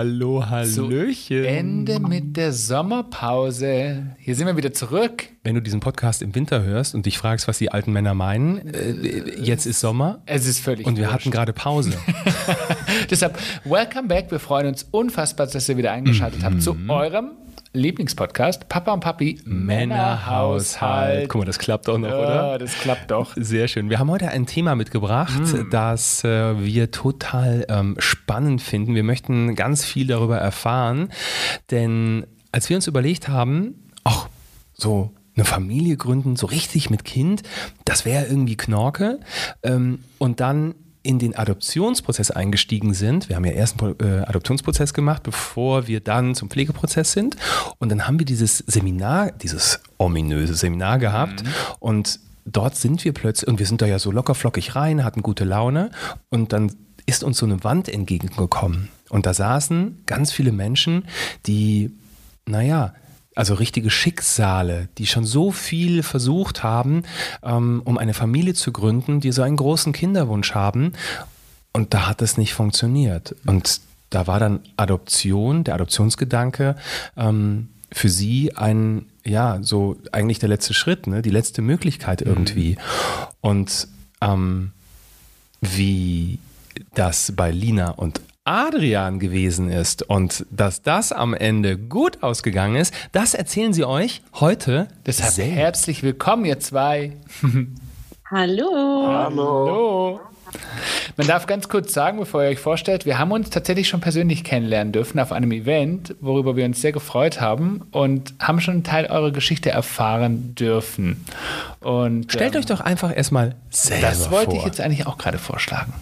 Aló. Hallo, hallöchen. Ende mit der Sommerpause. Hier sind wir wieder zurück. Wenn du diesen Podcast im Winter hörst und dich fragst, was die alten Männer meinen, äh, jetzt ist Sommer. Es ist völlig Und wir wurscht. hatten gerade Pause. Deshalb, welcome back. Wir freuen uns unfassbar, dass ihr wieder eingeschaltet habt zu eurem Lieblingspodcast Papa und Papi Männerhaushalt. Guck mal, das klappt auch noch, Ja, oder? das klappt doch. Sehr schön. Wir haben heute ein Thema mitgebracht, das äh, wir total ähm, spannend finden. Wir möchten ganz viel darüber erfahren, denn als wir uns überlegt haben, ach, so eine Familie gründen, so richtig mit Kind, das wäre irgendwie Knorke. Ähm, und dann in den Adoptionsprozess eingestiegen sind. Wir haben ja erst einen äh, Adoptionsprozess gemacht, bevor wir dann zum Pflegeprozess sind. Und dann haben wir dieses Seminar, dieses ominöse Seminar gehabt. Und dort sind wir plötzlich, und wir sind da ja so locker flockig rein, hatten gute Laune. Und dann ist uns so eine Wand entgegengekommen. Und da saßen ganz viele Menschen, die, naja, also richtige Schicksale, die schon so viel versucht haben, ähm, um eine Familie zu gründen, die so einen großen Kinderwunsch haben. Und da hat es nicht funktioniert. Und da war dann Adoption, der Adoptionsgedanke, ähm, für sie ein, ja, so eigentlich der letzte Schritt, ne? die letzte Möglichkeit irgendwie. Und ähm, wie das bei Lina und Adrian gewesen ist und dass das am Ende gut ausgegangen ist, das erzählen sie euch heute Deshalb selbst. herzlich willkommen, ihr zwei. Hallo. Hallo. Man darf ganz kurz sagen, bevor ihr euch vorstellt, wir haben uns tatsächlich schon persönlich kennenlernen dürfen auf einem Event, worüber wir uns sehr gefreut haben und haben schon einen Teil eurer Geschichte erfahren dürfen. Und Stellt ähm, euch doch einfach erstmal selber das wollte vor. ich jetzt eigentlich auch gerade vorschlagen.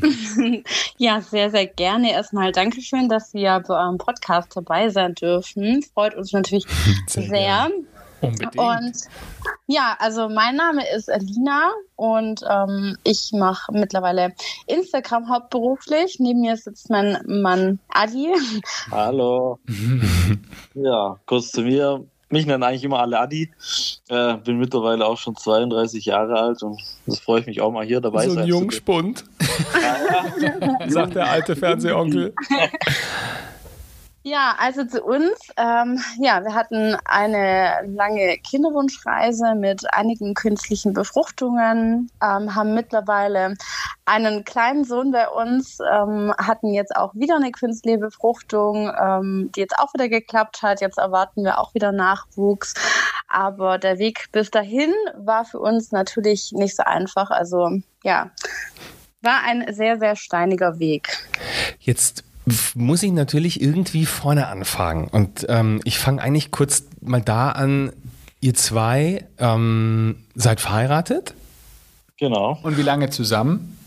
Ja, sehr, sehr gerne. Erstmal Dankeschön, dass wir bei eurem Podcast dabei sein dürfen. Freut uns natürlich Sehr sehr. Unbedingt. Und ja, also mein Name ist Alina und ähm, ich mache mittlerweile Instagram hauptberuflich. Neben mir sitzt mein Mann Adi. Hallo. ja, kurz zu mir. Mich nennen eigentlich immer alle Adi. Äh, bin mittlerweile auch schon 32 Jahre alt und das freue ich mich auch mal hier dabei so ein sein Jungspund, sagt der alte Fernsehonkel. Ja, also zu uns. Ähm, ja, wir hatten eine lange Kinderwunschreise mit einigen künstlichen Befruchtungen, ähm, haben mittlerweile einen kleinen Sohn bei uns, ähm, hatten jetzt auch wieder eine künstliche Befruchtung, ähm, die jetzt auch wieder geklappt hat. Jetzt erwarten wir auch wieder Nachwuchs. Aber der Weg bis dahin war für uns natürlich nicht so einfach. Also ja, war ein sehr, sehr steiniger Weg. Jetzt muss ich natürlich irgendwie vorne anfangen. Und ähm, ich fange eigentlich kurz mal da an. Ihr zwei ähm, seid verheiratet? Genau. Und wie lange zusammen?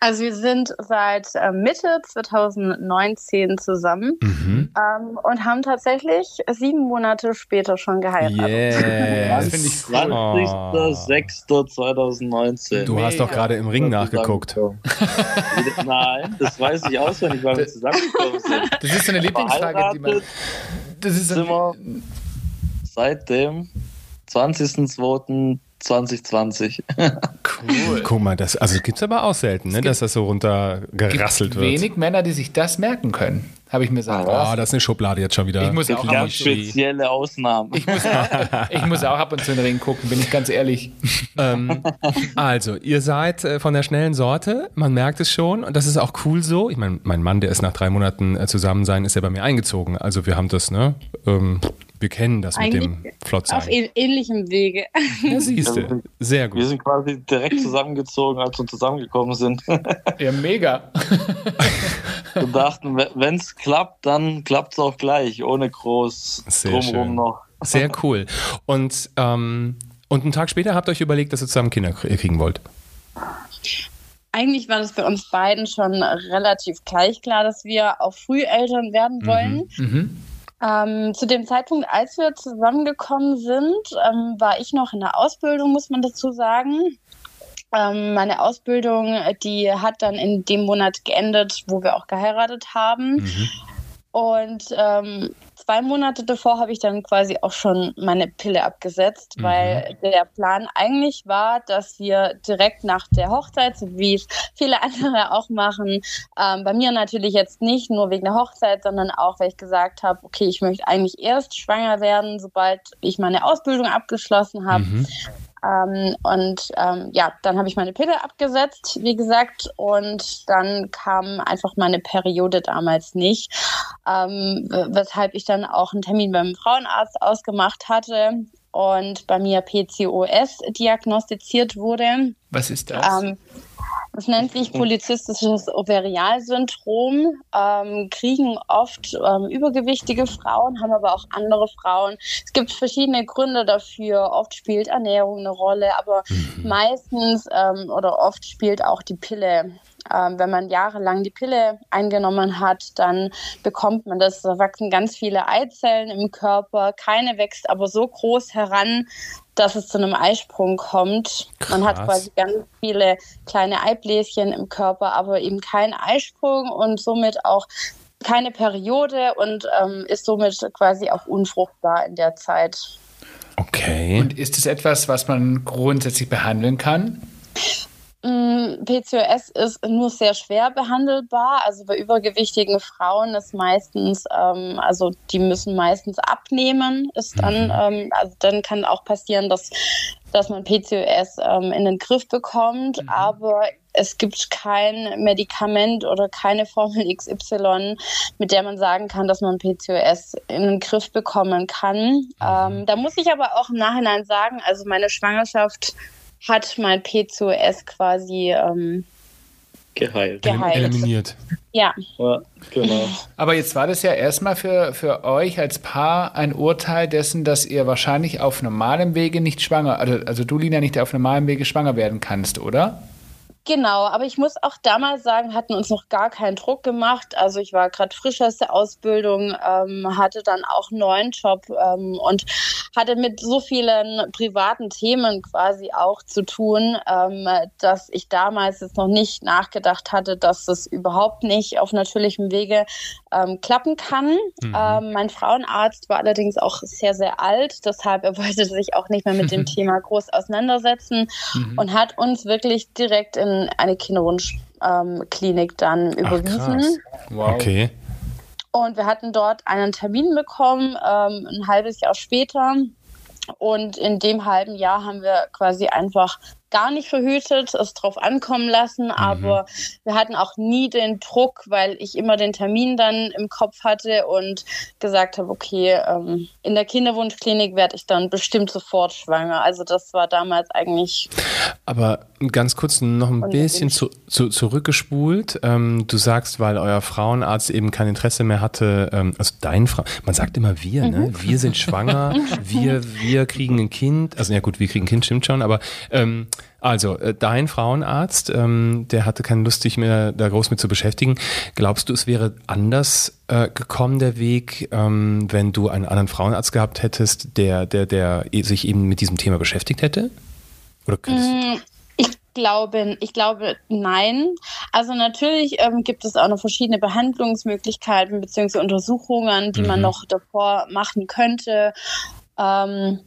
Also wir sind seit äh, Mitte 2019 zusammen Mhm. Ähm, und haben tatsächlich sieben Monate später schon geheiratet. Yes. Das finde ich cool. Oh. 20.06.2019. Du hast doch Mega. gerade im Ring nachgeguckt. Nein, das weiß ich auswendig, weil wir zusammengekommen sind. Das ist so eine Lieblingsfrage, die man. Das ist wir seit dem 20.02.2020. cool. Guck mal, das also gibt's aber auch selten, ne, dass das so runtergerasselt wird. Wenig Männer, die sich das merken können, habe ich mir sagen Oh, lassen. das ist eine Schublade jetzt schon wieder. Ich muss auch ab Ganz und zu, spezielle Ausnahmen. ich muss, ich muss auch ab und zu in den Ring gucken, bin ich ganz ehrlich. ähm, also, ihr seid äh, von der schnellen Sorte, man merkt es schon und das ist auch cool so. Ich meine, mein Mann, der ist nach drei Monaten äh, zusammen sein, ist ja bei mir eingezogen. Also wir haben das, ne? Ähm, wir kennen das mit dem Eigentlich Flottsein. Auf ähn- ähnlichem Wege. Ja, siehst du. Sehr Wir gut. sind quasi direkt zusammengezogen, als wir zusammengekommen sind. Ja, mega. und dachten, wenn es klappt, dann klappt es auch gleich, ohne groß Sehr drumherum schön. noch. Sehr cool. Und, ähm, und einen Tag später habt ihr euch überlegt, dass ihr zusammen Kinder krie- kriegen wollt. Eigentlich war das bei uns beiden schon relativ gleich klar, dass wir auch früh Eltern werden wollen. Mhm. Ähm, zu dem Zeitpunkt, als wir zusammengekommen sind, ähm, war ich noch in der Ausbildung, muss man dazu sagen. Ähm, meine Ausbildung, die hat dann in dem Monat geendet, wo wir auch geheiratet haben. Mhm. Und ähm, zwei Monate davor habe ich dann quasi auch schon meine Pille abgesetzt, mhm. weil der Plan eigentlich war, dass wir direkt nach der Hochzeit, wie es viele andere auch machen, ähm, bei mir natürlich jetzt nicht nur wegen der Hochzeit, sondern auch, weil ich gesagt habe, okay, ich möchte eigentlich erst schwanger werden, sobald ich meine Ausbildung abgeschlossen habe. Mhm. Ähm, und ähm, ja, dann habe ich meine Pille abgesetzt, wie gesagt, und dann kam einfach meine Periode damals nicht, ähm, weshalb ich dann auch einen Termin beim Frauenarzt ausgemacht hatte und bei mir PCOS diagnostiziert wurde. Was ist das? Das nennt sich polizistisches Ovarialsyndrom, ähm, kriegen oft ähm, übergewichtige Frauen, haben aber auch andere Frauen. Es gibt verschiedene Gründe dafür. Oft spielt Ernährung eine Rolle, aber mhm. meistens ähm, oder oft spielt auch die Pille ähm, wenn man jahrelang die Pille eingenommen hat, dann bekommt man das. Da wachsen ganz viele Eizellen im Körper. Keine wächst aber so groß heran, dass es zu einem Eisprung kommt. Krass. Man hat quasi ganz viele kleine Eibläschen im Körper, aber eben keinen Eisprung und somit auch keine Periode und ähm, ist somit quasi auch unfruchtbar in der Zeit. Okay. Und ist es etwas, was man grundsätzlich behandeln kann? Mm, PCOS ist nur sehr schwer behandelbar. Also bei übergewichtigen Frauen ist meistens, ähm, also die müssen meistens abnehmen. Ist dann, mhm. ähm, also dann kann auch passieren, dass, dass man PCOS ähm, in den Griff bekommt. Mhm. Aber es gibt kein Medikament oder keine Formel XY, mit der man sagen kann, dass man PCOS in den Griff bekommen kann. Mhm. Ähm, da muss ich aber auch im Nachhinein sagen, also meine Schwangerschaft hat mein PCOS quasi ähm, geheilt. geheilt. Eliminiert. Ja. ja. Genau. Aber jetzt war das ja erstmal für, für euch als Paar ein Urteil dessen, dass ihr wahrscheinlich auf normalem Wege nicht schwanger, also, also du, Lina, nicht auf normalem Wege schwanger werden kannst, oder? Genau, aber ich muss auch damals sagen, hatten uns noch gar keinen Druck gemacht. Also ich war gerade frisch aus der Ausbildung, ähm, hatte dann auch einen neuen Job ähm, und hatte mit so vielen privaten Themen quasi auch zu tun, ähm, dass ich damals jetzt noch nicht nachgedacht hatte, dass das überhaupt nicht auf natürlichem Wege ähm, klappen kann. Mhm. Ähm, mein Frauenarzt war allerdings auch sehr, sehr alt, deshalb er wollte sich auch nicht mehr mit dem Thema groß auseinandersetzen mhm. und hat uns wirklich direkt in eine Kinderwunschklinik ähm, dann überwiesen. wow. Okay. Und wir hatten dort einen Termin bekommen, ähm, ein halbes Jahr später. Und in dem halben Jahr haben wir quasi einfach gar nicht verhütet, es drauf ankommen lassen, mhm. aber wir hatten auch nie den Druck, weil ich immer den Termin dann im Kopf hatte und gesagt habe, okay, ähm, in der Kinderwunschklinik werde ich dann bestimmt sofort schwanger. Also das war damals eigentlich. Aber ganz kurz noch ein bisschen zu, zu, zurückgespult. Ähm, du sagst, weil euer Frauenarzt eben kein Interesse mehr hatte, ähm, also dein Frau, man sagt immer wir, ne? mhm. ne? Wir sind schwanger, wir, wir kriegen ein Kind. Also ja gut, wir kriegen ein Kind, stimmt schon, aber ähm, also, äh, dein Frauenarzt, ähm, der hatte keine Lust, sich mehr da groß mit zu beschäftigen. Glaubst du, es wäre anders äh, gekommen, der Weg, ähm, wenn du einen anderen Frauenarzt gehabt hättest, der, der, der sich eben mit diesem Thema beschäftigt hätte? Oder mm, ich glaube, ich glaube nein. Also natürlich ähm, gibt es auch noch verschiedene Behandlungsmöglichkeiten bzw. Untersuchungen, die mhm. man noch davor machen könnte. Ähm,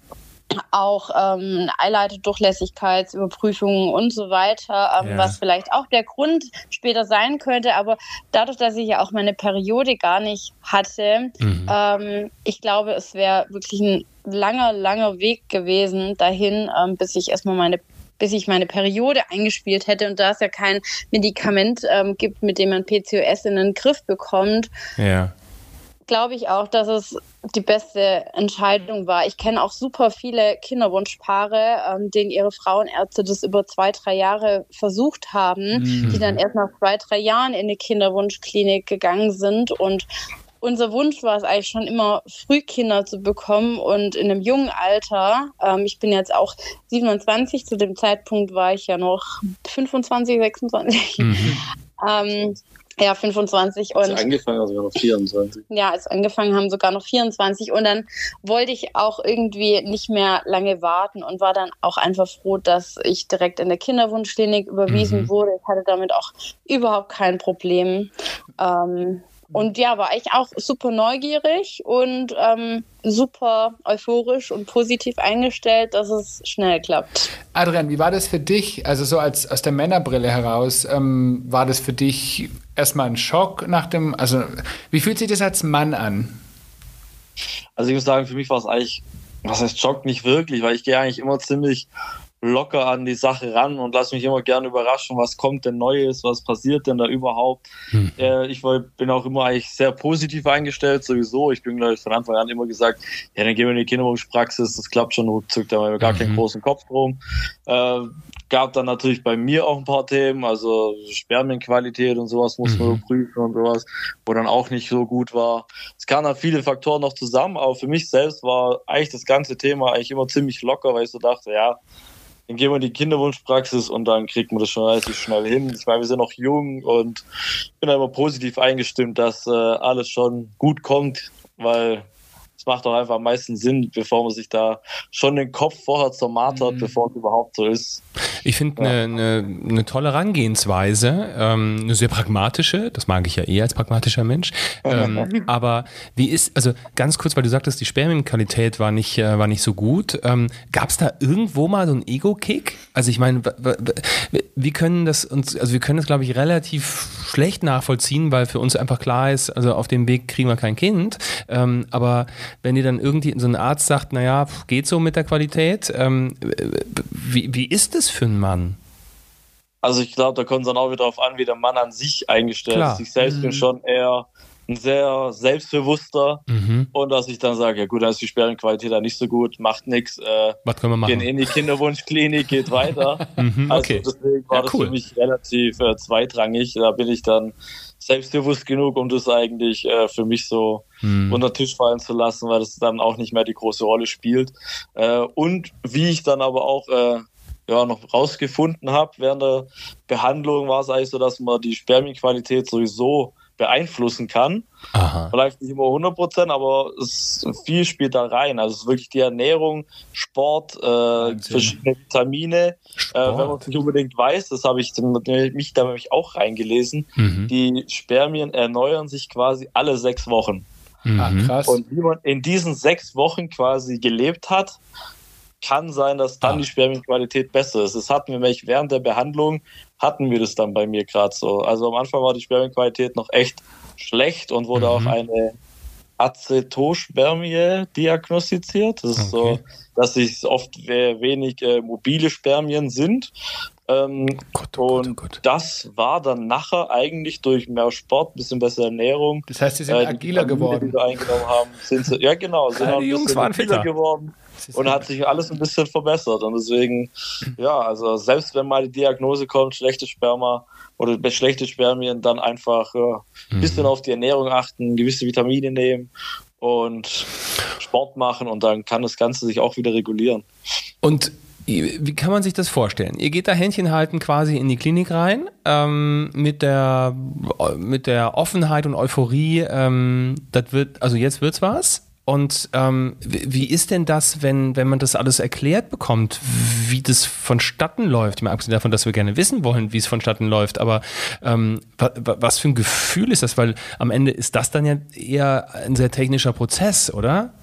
auch ähm, Eileiterdurchlässigkeitsüberprüfungen und so weiter, ähm, ja. was vielleicht auch der Grund später sein könnte. Aber dadurch, dass ich ja auch meine Periode gar nicht hatte, mhm. ähm, ich glaube, es wäre wirklich ein langer, langer Weg gewesen dahin, ähm, bis ich erstmal meine bis ich meine Periode eingespielt hätte und da es ja kein Medikament ähm, gibt, mit dem man PCOS in den Griff bekommt, ja glaube ich auch, dass es die beste Entscheidung war. Ich kenne auch super viele Kinderwunschpaare, ähm, denen ihre Frauenärzte das über zwei, drei Jahre versucht haben, mhm. die dann erst nach zwei, drei Jahren in eine Kinderwunschklinik gegangen sind und unser Wunsch war es eigentlich schon immer, früh Kinder zu bekommen und in einem jungen Alter. Ähm, ich bin jetzt auch 27, zu dem Zeitpunkt war ich ja noch 25, 26. Mhm. ähm, ja, 25 und. Als angefangen haben sogar noch 24. Ja, als angefangen haben sogar noch 24 und dann wollte ich auch irgendwie nicht mehr lange warten und war dann auch einfach froh, dass ich direkt in der Kinderwunschklinik überwiesen mhm. wurde. Ich hatte damit auch überhaupt kein Problem. Ähm, Und ja, war ich auch super neugierig und ähm, super euphorisch und positiv eingestellt, dass es schnell klappt. Adrian, wie war das für dich? Also so als aus der Männerbrille heraus, ähm, war das für dich erstmal ein Schock nach dem, also wie fühlt sich das als Mann an? Also ich muss sagen, für mich war es eigentlich, was heißt Schock nicht wirklich, weil ich gehe eigentlich immer ziemlich locker an die Sache ran und lasse mich immer gerne überraschen, was kommt denn Neues, was passiert denn da überhaupt. Hm. Äh, ich bin auch immer eigentlich sehr positiv eingestellt, sowieso. Ich bin, glaube ich, von Anfang an immer gesagt, ja, dann gehen wir in die Kinderwunschpraxis, das klappt schon ruckzuck, da haben wir gar mhm. keinen großen Kopf drum. Äh, gab dann natürlich bei mir auch ein paar Themen, also Spermienqualität und sowas muss man mhm. prüfen und sowas, wo dann auch nicht so gut war. Es kamen dann viele Faktoren noch zusammen, aber für mich selbst war eigentlich das ganze Thema eigentlich immer ziemlich locker, weil ich so dachte, ja, dann gehen wir in die Kinderwunschpraxis und dann kriegt man das schon relativ schnell hin. Ich meine, wir sind noch jung und bin da immer positiv eingestimmt, dass äh, alles schon gut kommt, weil es macht doch einfach am meisten Sinn, bevor man sich da schon den Kopf vorher zermartert, mhm. bevor es überhaupt so ist. Ich finde eine ja. ne, ne tolle Herangehensweise, ähm, eine sehr pragmatische, das mag ich ja eher als pragmatischer Mensch. Ähm, aber wie ist, also ganz kurz, weil du sagtest, die Spermienqualität war nicht, äh, war nicht so gut. Ähm, Gab es da irgendwo mal so einen Ego-Kick? Also ich meine, wie können das uns, also wir können das, glaube ich, relativ schlecht nachvollziehen, weil für uns einfach klar ist, also auf dem Weg kriegen wir kein Kind. Ähm, aber wenn dir dann irgendwie so ein Arzt sagt, naja, geht so mit der Qualität, ähm, wie, wie ist es für einen Mann? Also ich glaube, da kommt es dann auch wieder darauf an, wie der Mann an sich eingestellt ist. Ich selbst mhm. bin schon eher ein sehr selbstbewusster mhm. und dass ich dann sage, ja gut, dann ist die Sperrenqualität da nicht so gut, macht nichts. Äh, Was können wir machen? Gehen in die Kinderwunschklinik, geht weiter. mhm, okay. Also deswegen war ja, das für mich relativ äh, zweitrangig. Da bin ich dann selbstbewusst genug, um das eigentlich äh, für mich so mhm. unter den Tisch fallen zu lassen, weil das dann auch nicht mehr die große Rolle spielt. Äh, und wie ich dann aber auch äh, ja, noch rausgefunden habe während der Behandlung, war es eigentlich so, dass man die Spermienqualität sowieso beeinflussen kann. Aha. Vielleicht nicht immer 100 Prozent, aber es, viel spielt da rein. Also es ist wirklich die Ernährung, Sport, äh, verschiedene Vitamine. Äh, wenn man es nicht unbedingt weiß, das habe ich mich da nämlich auch reingelesen, mhm. die Spermien erneuern sich quasi alle sechs Wochen. Mhm. Ah, krass. Und wie man in diesen sechs Wochen quasi gelebt hat, kann sein, dass dann ah. die Spermienqualität besser ist. Das hatten wir nämlich während der Behandlung, hatten wir das dann bei mir gerade so. Also am Anfang war die Spermienqualität noch echt schlecht und wurde mhm. auch eine Acetospermie diagnostiziert. Das ist okay. so, dass es oft wenig äh, mobile Spermien sind. Ähm, Gott, oh und Gott, oh das war dann nachher eigentlich durch mehr Sport, bisschen bessere Ernährung. Das heißt, sie sind äh, agiler geworden. Die wir eingenommen haben, sind sie, ja genau, sind die Jungs waren fitter geworden und hat sich alles ein bisschen verbessert. Und deswegen, ja, also selbst wenn mal die Diagnose kommt, schlechte Sperma oder schlechte Spermien, dann einfach ja, ein bisschen mhm. auf die Ernährung achten, gewisse Vitamine nehmen und Sport machen und dann kann das Ganze sich auch wieder regulieren. Und wie kann man sich das vorstellen? Ihr geht da Händchen halten quasi in die Klinik rein ähm, mit der mit der Offenheit und Euphorie. Ähm, das wird also jetzt wird's was. Und ähm, wie ist denn das, wenn, wenn man das alles erklärt bekommt, wie das vonstatten läuft? Mal abgesehen davon, dass wir gerne wissen wollen, wie es vonstatten läuft, aber ähm, was für ein Gefühl ist das? Weil am Ende ist das dann ja eher ein sehr technischer Prozess, oder?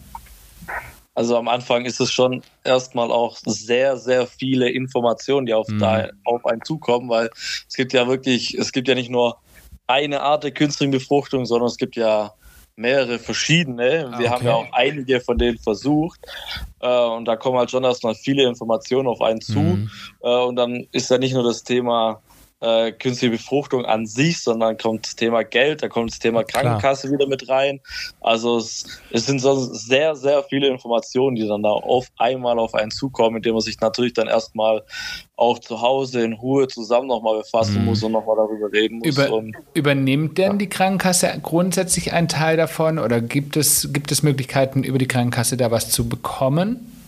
Also am Anfang ist es schon erstmal auch sehr, sehr viele Informationen, die auf, mhm. da, auf einen zukommen, weil es gibt ja wirklich, es gibt ja nicht nur eine Art der künstlichen Befruchtung, sondern es gibt ja mehrere verschiedene. Wir okay. haben ja auch einige von denen versucht. Äh, und da kommen halt schon erstmal viele Informationen auf einen zu. Mhm. Äh, und dann ist ja nicht nur das Thema äh, künstliche Befruchtung an sich, sondern kommt das Thema Geld, da kommt das Thema Krankenkasse Klar. wieder mit rein. Also es, es sind so sehr, sehr viele Informationen, die dann da auf einmal auf einen zukommen, mit denen man sich natürlich dann erstmal auch zu Hause in Ruhe zusammen nochmal befassen mhm. muss und nochmal darüber reden muss. Über, übernimmt denn die Krankenkasse grundsätzlich einen Teil davon oder gibt es, gibt es Möglichkeiten, über die Krankenkasse da was zu bekommen?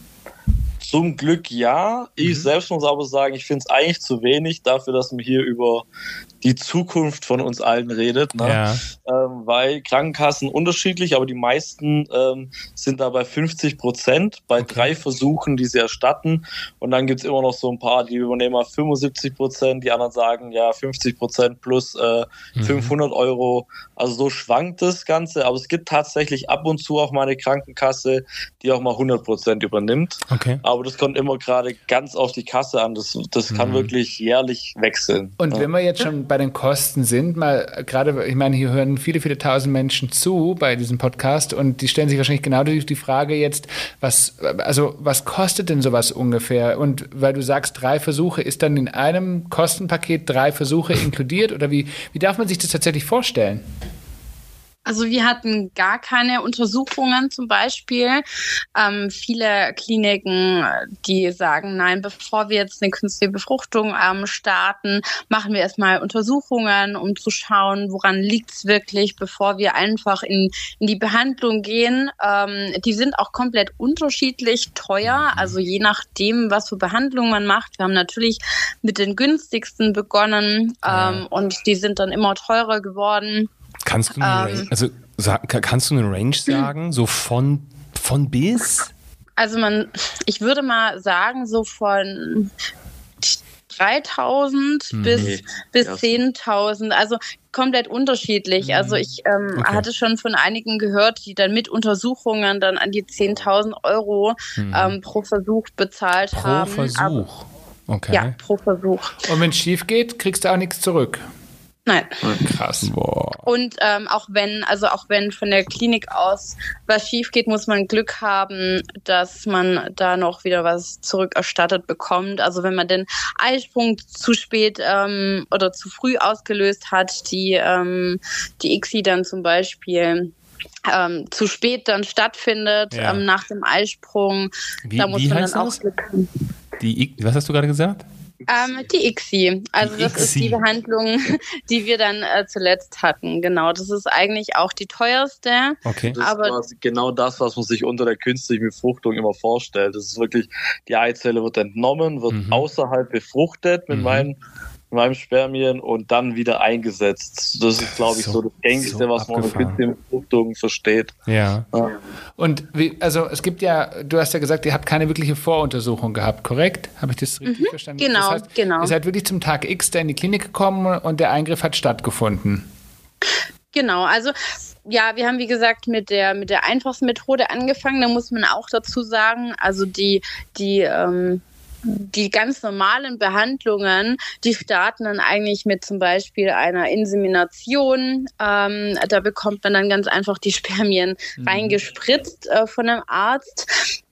Zum Glück ja. Ich mhm. selbst muss aber sagen, ich finde es eigentlich zu wenig dafür, dass man hier über die Zukunft von uns allen redet. Ne? Ja. Ähm, weil Krankenkassen unterschiedlich, aber die meisten ähm, sind da bei 50 Prozent bei okay. drei Versuchen, die sie erstatten. Und dann gibt es immer noch so ein paar, die übernehmen 75 Prozent, die anderen sagen ja 50 Prozent plus äh, mhm. 500 Euro. Also so schwankt das Ganze, aber es gibt tatsächlich ab und zu auch mal eine Krankenkasse, die auch mal 100 Prozent übernimmt. Okay. Aber das kommt immer gerade ganz auf die Kasse an. Das, das kann mhm. wirklich jährlich wechseln. Und ja. wenn wir jetzt schon bei den Kosten sind, mal gerade, ich meine, hier hören viele, viele tausend Menschen zu bei diesem Podcast und die stellen sich wahrscheinlich genau die, die Frage jetzt, was, also was kostet denn sowas ungefähr? Und weil du sagst, drei Versuche, ist dann in einem Kostenpaket drei Versuche inkludiert oder wie, wie darf man sich das tatsächlich vorstellen? Also wir hatten gar keine Untersuchungen zum Beispiel. Ähm, viele Kliniken, die sagen, nein, bevor wir jetzt eine künstliche Befruchtung ähm, starten, machen wir erstmal Untersuchungen, um zu schauen, woran liegt's wirklich, bevor wir einfach in, in die Behandlung gehen. Ähm, die sind auch komplett unterschiedlich teuer, also je nachdem, was für Behandlung man macht. Wir haben natürlich mit den günstigsten begonnen ähm, und die sind dann immer teurer geworden. Kannst du eine, ähm, Range, also, kannst du eine Range sagen, so von, von bis? Also man, ich würde mal sagen, so von 3000 hm. bis, nee, bis 10.000. Also komplett unterschiedlich. Hm. Also ich ähm, okay. hatte schon von einigen gehört, die dann mit Untersuchungen dann an die 10.000 Euro hm. ähm, pro Versuch bezahlt pro haben. Pro Versuch? Aber, okay. Ja, pro Versuch. Und wenn es schief geht, kriegst du auch nichts zurück. Nein. Krass. Boah. Und ähm, auch wenn, also auch wenn von der Klinik aus was schief geht, muss man Glück haben, dass man da noch wieder was zurückerstattet bekommt. Also wenn man den Eisprung zu spät ähm, oder zu früh ausgelöst hat, die, ähm, die ICSI dann zum Beispiel ähm, zu spät dann stattfindet ja. ähm, nach dem Eisprung, wie, da muss man dann auch Glück haben. Die, was hast du gerade gesagt? Ähm, die ICSI. Also die das ICSI. ist die Behandlung, die wir dann äh, zuletzt hatten. Genau, das ist eigentlich auch die teuerste. Okay. Das aber ist genau das, was man sich unter der künstlichen Befruchtung immer vorstellt. Das ist wirklich, die Eizelle wird entnommen, wird mhm. außerhalb befruchtet mit mhm. meinen in meinem Spermien und dann wieder eingesetzt. Das ist, glaube ich, so, so, das Gängigste, so was man mit den Befruchtungen versteht. Ja. ja. Und wie, also es gibt ja, du hast ja gesagt, ihr habt keine wirkliche Voruntersuchung gehabt, korrekt? Habe ich das richtig mhm, verstanden? Genau, das heißt, genau. Ihr seid wirklich zum Tag X da in die Klinik gekommen und der Eingriff hat stattgefunden. Genau, also ja, wir haben wie gesagt mit der mit der einfachsten Methode angefangen. Da muss man auch dazu sagen, also die die ähm, die ganz normalen Behandlungen, die starten dann eigentlich mit zum Beispiel einer Insemination. Ähm, da bekommt man dann ganz einfach die Spermien mhm. reingespritzt äh, von einem Arzt.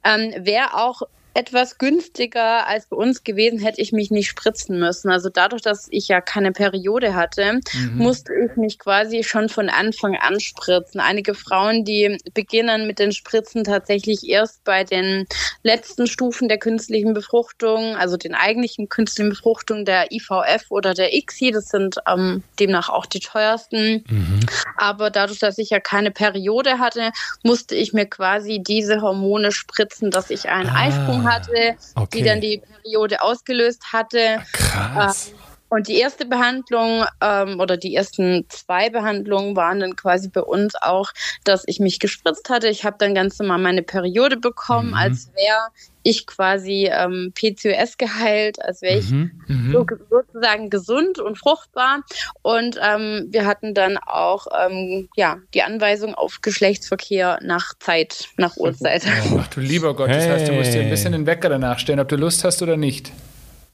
Ähm, Wäre auch etwas günstiger als bei uns gewesen, hätte ich mich nicht spritzen müssen. Also dadurch, dass ich ja keine Periode hatte, mhm. musste ich mich quasi schon von Anfang an spritzen. Einige Frauen, die beginnen mit den Spritzen tatsächlich erst bei den letzten Stufen der künstlichen Befruchtung, also den eigentlichen künstlichen Befruchtung der IVF oder der ICSI. Das sind ähm, demnach auch die teuersten. Mhm. Aber dadurch, dass ich ja keine Periode hatte, musste ich mir quasi diese Hormone spritzen, dass ich einen ah. Eisprung hatte, okay. die dann die Periode ausgelöst hatte. Krass. Ähm, und die erste Behandlung ähm, oder die ersten zwei Behandlungen waren dann quasi bei uns auch, dass ich mich gespritzt hatte. Ich habe dann ganz normal meine Periode bekommen, mhm. als wäre ich quasi ähm, PCOS geheilt, als wäre ich mhm. mhm. so, sozusagen gesund und fruchtbar. Und ähm, wir hatten dann auch ähm, ja, die Anweisung auf Geschlechtsverkehr nach Zeit, nach Uhrzeit. Ach du lieber Gott, das heißt, du musst dir ein bisschen den Wecker danach stellen, ob du Lust hast oder nicht.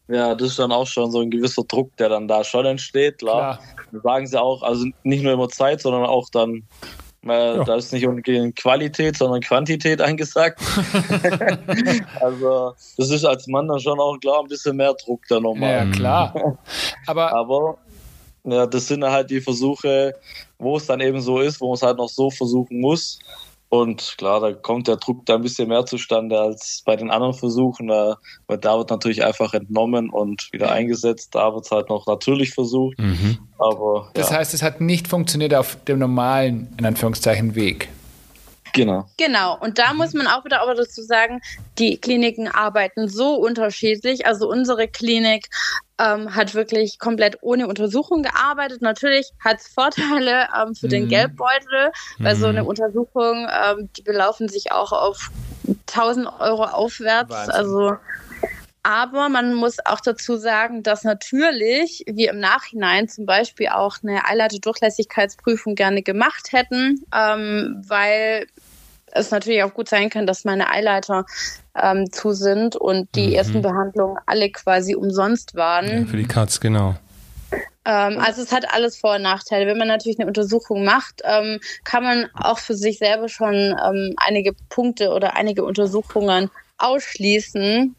Ja, das ist dann auch schon so ein gewisser Druck, der dann da schon entsteht, klar. klar. sagen sie auch, also nicht nur immer Zeit, sondern auch dann, äh, ja. da ist nicht unbedingt Qualität, sondern Quantität angesagt. also das ist als Mann dann schon auch klar ein bisschen mehr Druck da nochmal. Ja, klar. Aber, Aber ja, das sind halt die Versuche, wo es dann eben so ist, wo man es halt noch so versuchen muss. Und klar, da kommt der Druck da ein bisschen mehr zustande als bei den anderen Versuchen, weil da wird natürlich einfach entnommen und wieder eingesetzt. Da wird es halt noch natürlich versucht. Mhm. Aber, das heißt, es hat nicht funktioniert auf dem normalen, in Anführungszeichen, Weg. Genau. Genau, und da muss man auch wieder aber dazu sagen, die Kliniken arbeiten so unterschiedlich. Also unsere Klinik ähm, hat wirklich komplett ohne Untersuchung gearbeitet. Natürlich hat es Vorteile ähm, für mhm. den Geldbeutel, weil mhm. so eine Untersuchung, ähm, die belaufen sich auch auf 1000 Euro aufwärts. Wahnsinn. Also aber man muss auch dazu sagen, dass natürlich wir im Nachhinein zum Beispiel auch eine Eileiter-Durchlässigkeitsprüfung gerne gemacht hätten, ähm, weil es natürlich auch gut sein kann, dass meine Eileiter ähm, zu sind und die mhm. ersten Behandlungen alle quasi umsonst waren. Ja, für die Katz, genau. Ähm, also es hat alles Vor- und Nachteile. Wenn man natürlich eine Untersuchung macht, ähm, kann man auch für sich selber schon ähm, einige Punkte oder einige Untersuchungen ausschließen,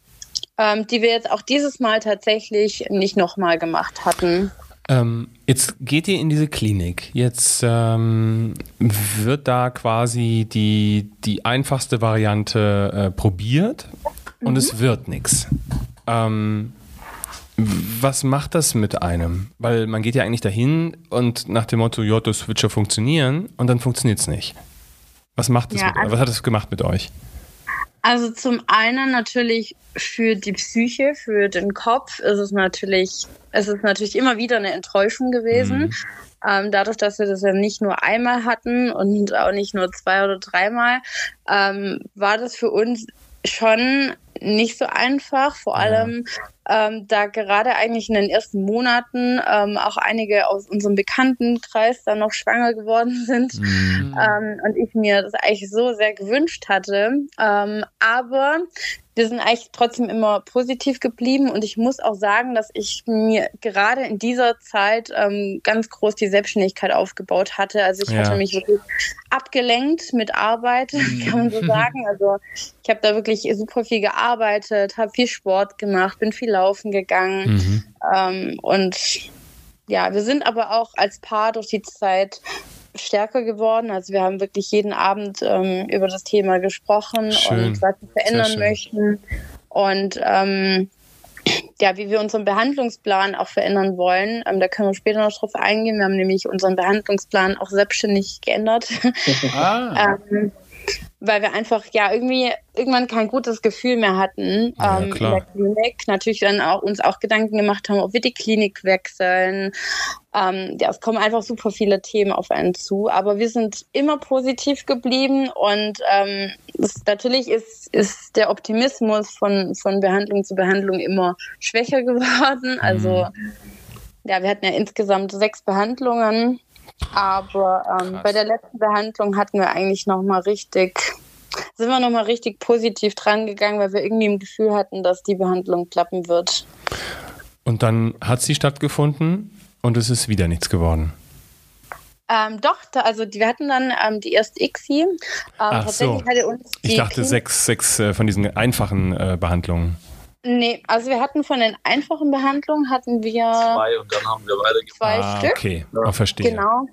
die wir jetzt auch dieses Mal tatsächlich nicht nochmal gemacht hatten. Ähm, jetzt geht ihr in diese Klinik. Jetzt ähm, wird da quasi die, die einfachste Variante äh, probiert und mhm. es wird nichts. Ähm, was macht das mit einem? Weil man geht ja eigentlich dahin und nach dem Motto, ja, das wird schon funktionieren und dann funktioniert es nicht. Was macht das ja, mit, also, was hat das gemacht mit euch? Also zum einen natürlich für die Psyche, für den Kopf ist es natürlich, es ist natürlich immer wieder eine Enttäuschung gewesen. Mhm. Ähm, dadurch, dass wir das ja nicht nur einmal hatten und auch nicht nur zwei oder dreimal, ähm, war das für uns schon nicht so einfach, vor allem ähm, da gerade eigentlich in den ersten Monaten ähm, auch einige aus unserem Bekanntenkreis dann noch schwanger geworden sind mhm. ähm, und ich mir das eigentlich so sehr gewünscht hatte. Ähm, aber wir sind eigentlich trotzdem immer positiv geblieben und ich muss auch sagen, dass ich mir gerade in dieser Zeit ähm, ganz groß die Selbstständigkeit aufgebaut hatte. Also ich ja. hatte mich wirklich abgelenkt mit Arbeit, kann man so sagen. Also ich habe da wirklich super viel gearbeitet, habe viel Sport gemacht, bin viel laufen gegangen mhm. ähm, und ja, wir sind aber auch als Paar durch die Zeit stärker geworden. Also wir haben wirklich jeden Abend ähm, über das Thema gesprochen schön. und was wir verändern möchten. Und ähm, ja, wie wir unseren Behandlungsplan auch verändern wollen. Ähm, da können wir später noch drauf eingehen. Wir haben nämlich unseren Behandlungsplan auch selbstständig geändert. Ah. ähm, weil wir einfach ja irgendwie irgendwann kein gutes Gefühl mehr hatten ja, ähm, in der Klinik. Natürlich dann auch uns auch Gedanken gemacht haben, ob wir die Klinik wechseln. Ähm, ja, es kommen einfach super viele Themen auf einen zu, aber wir sind immer positiv geblieben und ähm, es, natürlich ist, ist der Optimismus von, von Behandlung zu Behandlung immer schwächer geworden. Also mhm. ja, wir hatten ja insgesamt sechs Behandlungen aber ähm, bei der letzten Behandlung hatten wir eigentlich nochmal richtig, sind wir nochmal richtig positiv dran gegangen, weil wir irgendwie im Gefühl hatten, dass die Behandlung klappen wird. Und dann hat sie stattgefunden und es ist wieder nichts geworden. Ähm, doch, da, also die, wir hatten dann ähm, die erste ICSI. Ähm, Ach so. ich dachte sechs, sechs äh, von diesen einfachen äh, Behandlungen. Nee, also wir hatten von den einfachen Behandlungen hatten wir zwei und dann haben wir weitergemacht. Zwei ah, Stück. Okay, ja. verstehe. Genau.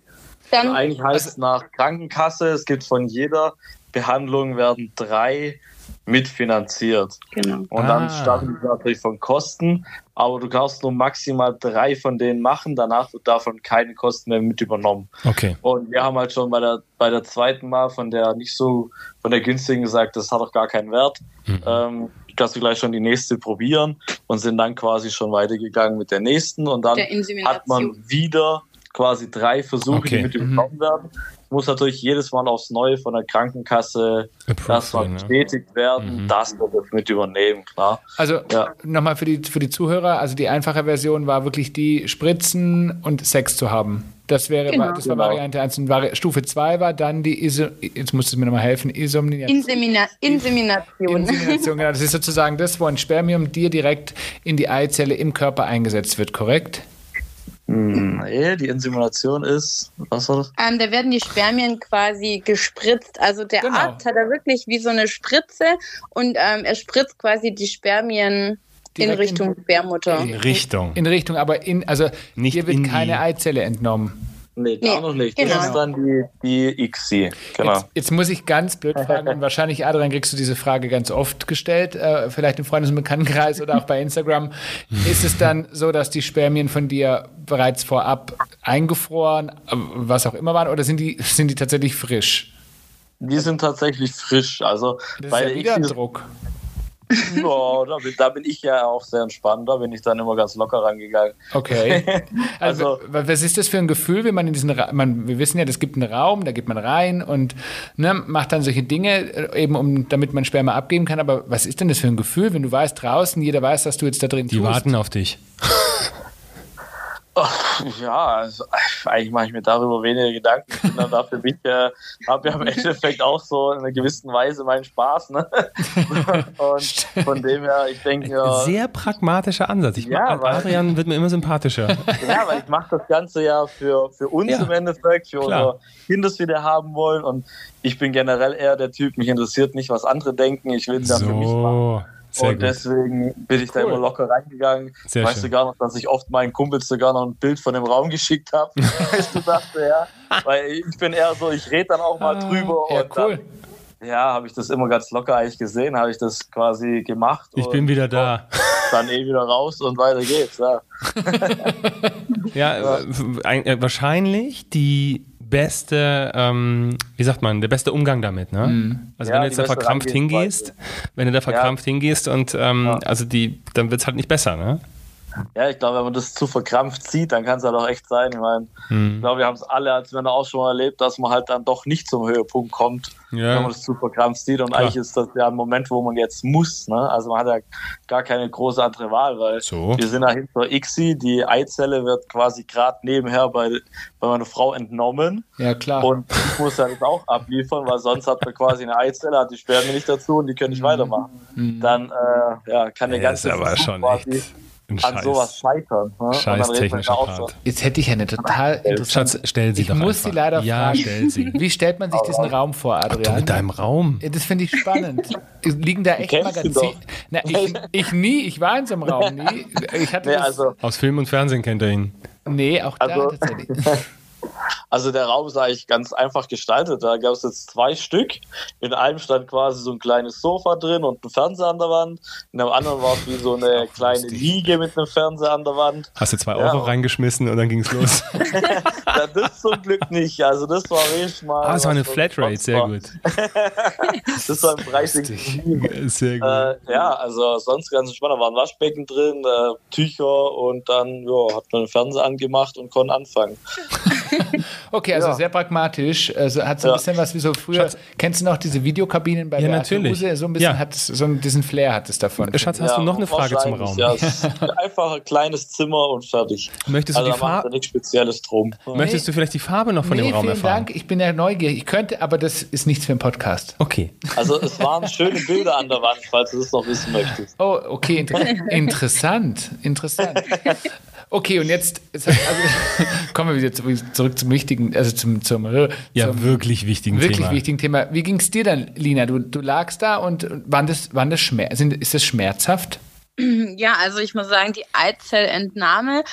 Dann, also eigentlich heißt es nach Krankenkasse, es gibt von jeder Behandlung werden drei mitfinanziert. Genau. Und ah. dann starten wir natürlich von Kosten, aber du kannst nur maximal drei von denen machen, danach wird davon keine Kosten mehr mit übernommen. Okay. Und wir haben halt schon bei der, bei der zweiten Mal von der nicht so, von der günstigen gesagt, das hat doch gar keinen Wert. Mhm. Ähm, kannst du gleich schon die nächste probieren und sind dann quasi schon weitergegangen mit der nächsten und dann hat man wieder quasi drei Versuche, okay. die mit übernommen mhm. werden. Muss natürlich jedes Mal aufs Neue von der Krankenkasse das mal bestätigt ja. werden, mhm. das wird mit übernehmen, klar. Also ja. nochmal für die, für die Zuhörer, also die einfache Version war wirklich die Spritzen und Sex zu haben. Das wäre genau. das war. Variante 1 und Vari Stufe 2 war dann die Iso jetzt musst du mir nochmal helfen, Isomniation. Insemina Insemination. Insemination, genau. Das ist sozusagen das, wo ein Spermium dir direkt in die Eizelle im Körper eingesetzt wird, korrekt? Hm, nee, die Insemination ist, was war das? Ähm, da werden die Spermien quasi gespritzt. Also der genau. Arzt hat da wirklich wie so eine Spritze und ähm, er spritzt quasi die Spermien in Richtung in, Sperrmutter. In Richtung. In Richtung, aber in, also Nicht hier wird keine Eizelle entnommen. Nee, da nee, noch nicht. Genau. Das ist dann die, die XC. Genau. Jetzt, jetzt, muss ich ganz blöd fragen, und wahrscheinlich, Adrian, kriegst du diese Frage ganz oft gestellt, äh, vielleicht im Freundes- und Bekanntenkreis oder auch bei Instagram. ist es dann so, dass die Spermien von dir bereits vorab eingefroren, was auch immer waren, oder sind die, sind die tatsächlich frisch? Die sind tatsächlich frisch. Also, Das ist weil ja wieder ich Druck. ja, da, bin, da bin ich ja auch sehr entspannt. Da bin ich dann immer ganz locker rangegangen. Okay. Also, Also- wa- was ist das für ein Gefühl, wenn man in diesen Ra man, wir wissen ja, es gibt einen Raum, da geht man rein und ne, macht dann solche Dinge, äh, eben um, damit man Sperma abgeben kann. Aber was ist denn das für ein Gefühl, wenn du weißt, draußen, jeder weiß, dass du jetzt da drin Die tust? warten auf dich. Ja, also, eigentlich mache ich mir darüber weniger Gedanken. Ich bin dann da für mich, äh, habe ja im Endeffekt auch so in einer gewissen Weise meinen Spaß. Ne? Und von dem her, ich denke, ja, Sehr pragmatischer Ansatz. Ich Ja, weil- Adrian wird mir immer sympathischer. ja, weil ich mache das Ganze ja für, für uns Ja, im Endeffekt, für klar. unsere Kinder, das wir haben wollen. Und ich bin generell eher der Typ, mich interessiert nicht, was andere denken. Ich will es ja für mich machen. Sehr und gut. deswegen bin ich da Cool. immer locker reingegangen. Sehr ich weiß schön. sogar noch, dass ich oft meinen Kumpels sogar noch ein Bild von dem Raum geschickt habe. ich dachte, ja, weil ich bin eher so, ich rede dann auch mal drüber. Ah, Ja, und cool. Dann, ja, habe ich das immer ganz locker eigentlich gesehen, habe ich das quasi gemacht. Ich und bin wieder da. Dann eh wieder raus und weiter geht's. Ja. Ja, ein- äh, wahrscheinlich die beste, ähm, wie sagt man, der beste Umgang damit, ne? Mhm. Also Ja, wenn du jetzt da verkrampft hingehst, wenn du da verkrampft hingehst und ähm, Ja. also die, dann wird es halt nicht besser, ne? Ja, ich glaube, wenn man das zu verkrampft sieht, dann kann es halt auch echt sein. Ich meine, Hm. ich glaube, wir haben es alle als Männer auch schon mal erlebt, dass man halt dann doch nicht zum Höhepunkt kommt, wenn Ja. man das zu verkrampft sieht. Und Klar. eigentlich ist das ja ein Moment, wo man jetzt muss. Ne? Also man hat ja gar keine große andere Wahl, weil So. wir sind ja hinter ICSI, die Eizelle wird quasi gerade nebenher bei, bei meiner Frau entnommen. Ja, klar. Und ich muss ja das auch abliefern, weil sonst hat man quasi eine Eizelle, hat die Spermien nicht dazu und die können nicht weitermachen. Dann äh, ja, kann der Mhm. Ja, ist ganze aber Versuch schon quasi echt ein an sowas Scheiß, scheitern. Ne? Scheiß technischer Part. so, Jetzt hätte ich eine total interessante. Schatz, stell sie ich doch muss einfach. sie leider Ja, fragen. stell sie. Wie stellt man sich diesen Raum vor, Du Adrian? mit deinem Raum. Ja, Das finde ich spannend. Liegen da echt Magazine? Na, ich, ich nie, ich war in so einem Raum nie. Ich hatte Nee, das, also, Aus Film und Fernsehen kennt er ihn. nee, auch da Also- tatsächlich. also der Raum ist eigentlich ganz einfach gestaltet. Da gab es jetzt zwei Stück. In einem stand quasi so ein kleines Sofa drin und ein Fernseher an der Wand. In dem anderen war es wie so eine kleine. Liege mit einem Fernseher an der Wand. Hast du zwei Ja. Euro reingeschmissen und dann ging's los. Ja, das zum Glück nicht. Also das war richtig mal. Ah, es war eine Flatrate, sehr gut. Das war im Preis. Sehr gut. Äh, ja, also sonst ganz entspannt. Da war ein Waschbecken drin, äh, Tücher und dann ja, hat man den Fernseher angemacht und konnte anfangen. Okay, also Ja. sehr pragmatisch. Also hat so ein Ja. bisschen was wie so früher. Schatz- kennst du noch diese Videokabinen bei Ja, der natürlich. Use? So ein bisschen Ja. hat es, so ein- diesen Flair hat es davon. Schatz, hast ja, du noch eine Frage zum Raum? Ja, es ist einfach ein kleines Zimmer und fertig. Möchtest, Also du die Farbe, nichts Spezielles drum. möchtest du vielleicht die Farbe noch von nee, dem Raum vielen erfahren? Dank. Ich bin ja neugierig. Ich könnte, aber das ist nichts für einen Podcast. Okay. Also es waren schöne Bilder an der Wand, falls du das noch wissen möchtest. Oh, okay. Inter interessant. Interessant. Okay, und jetzt, jetzt also, kommen wir wieder zurück, zum wichtigen, also zum, zum, Ja, zum wirklich wichtigen wirklich Thema. wichtigen Thema. Wie ging es dir dann, Lina? Du, du lagst da und wann das, wann das Schmerz, sind, ist das schmerzhaft? Ja, also ich muss sagen, die Eizellentnahme.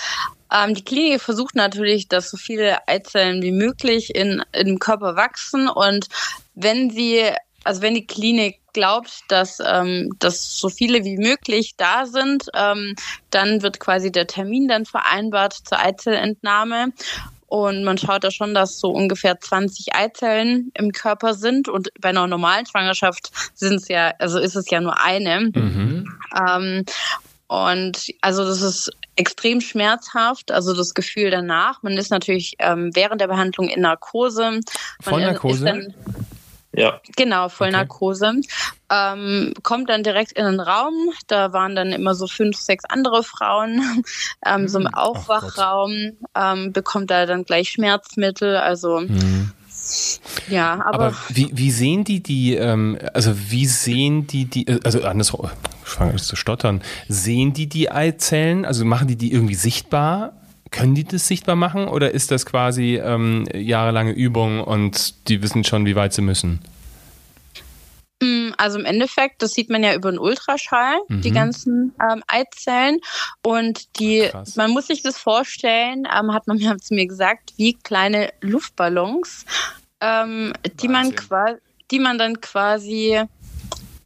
Ähm, die Klinik versucht natürlich, dass so viele Eizellen wie möglich in, im Körper wachsen. Und wenn sie, also wenn die Klinik glaubt, dass, ähm, dass so viele wie möglich da sind, ähm, dann wird quasi der Termin dann vereinbart zur Eizellentnahme. Und man schaut da schon, dass so ungefähr 20 Eizellen im Körper sind. Und bei einer normalen Schwangerschaft sind es ja, also ist es ja nur eine. Mhm. Ähm, und also das ist extrem schmerzhaft, also das Gefühl danach. Man ist natürlich ähm, während der Behandlung in Narkose. Man Vollnarkose? ist Dann, Ja. genau, Vollnarkose. Okay. Ähm, kommt dann direkt in den Raum. Da waren dann immer so fünf, sechs andere Frauen. Ähm, so im. Aufwachraum ähm, bekommt er dann gleich Schmerzmittel. Also Mhm. ja, aber, Aber wie, wie sehen die die, ähm, also wie sehen die die, äh, also andersrum, ich fange jetzt zu stottern, sehen die die Eizellen, also machen die die irgendwie sichtbar? Können die das sichtbar machen oder ist das quasi ähm, jahrelange Übung und die wissen schon, wie weit sie müssen? Mm, Also im Endeffekt, das sieht man ja über den Ultraschall, die Mhm. ganzen ähm, Eizellen. Und die, Krass. man muss sich das vorstellen, ähm, hat man mir zu mir gesagt, wie kleine Luftballons, ähm, die man die man dann quasi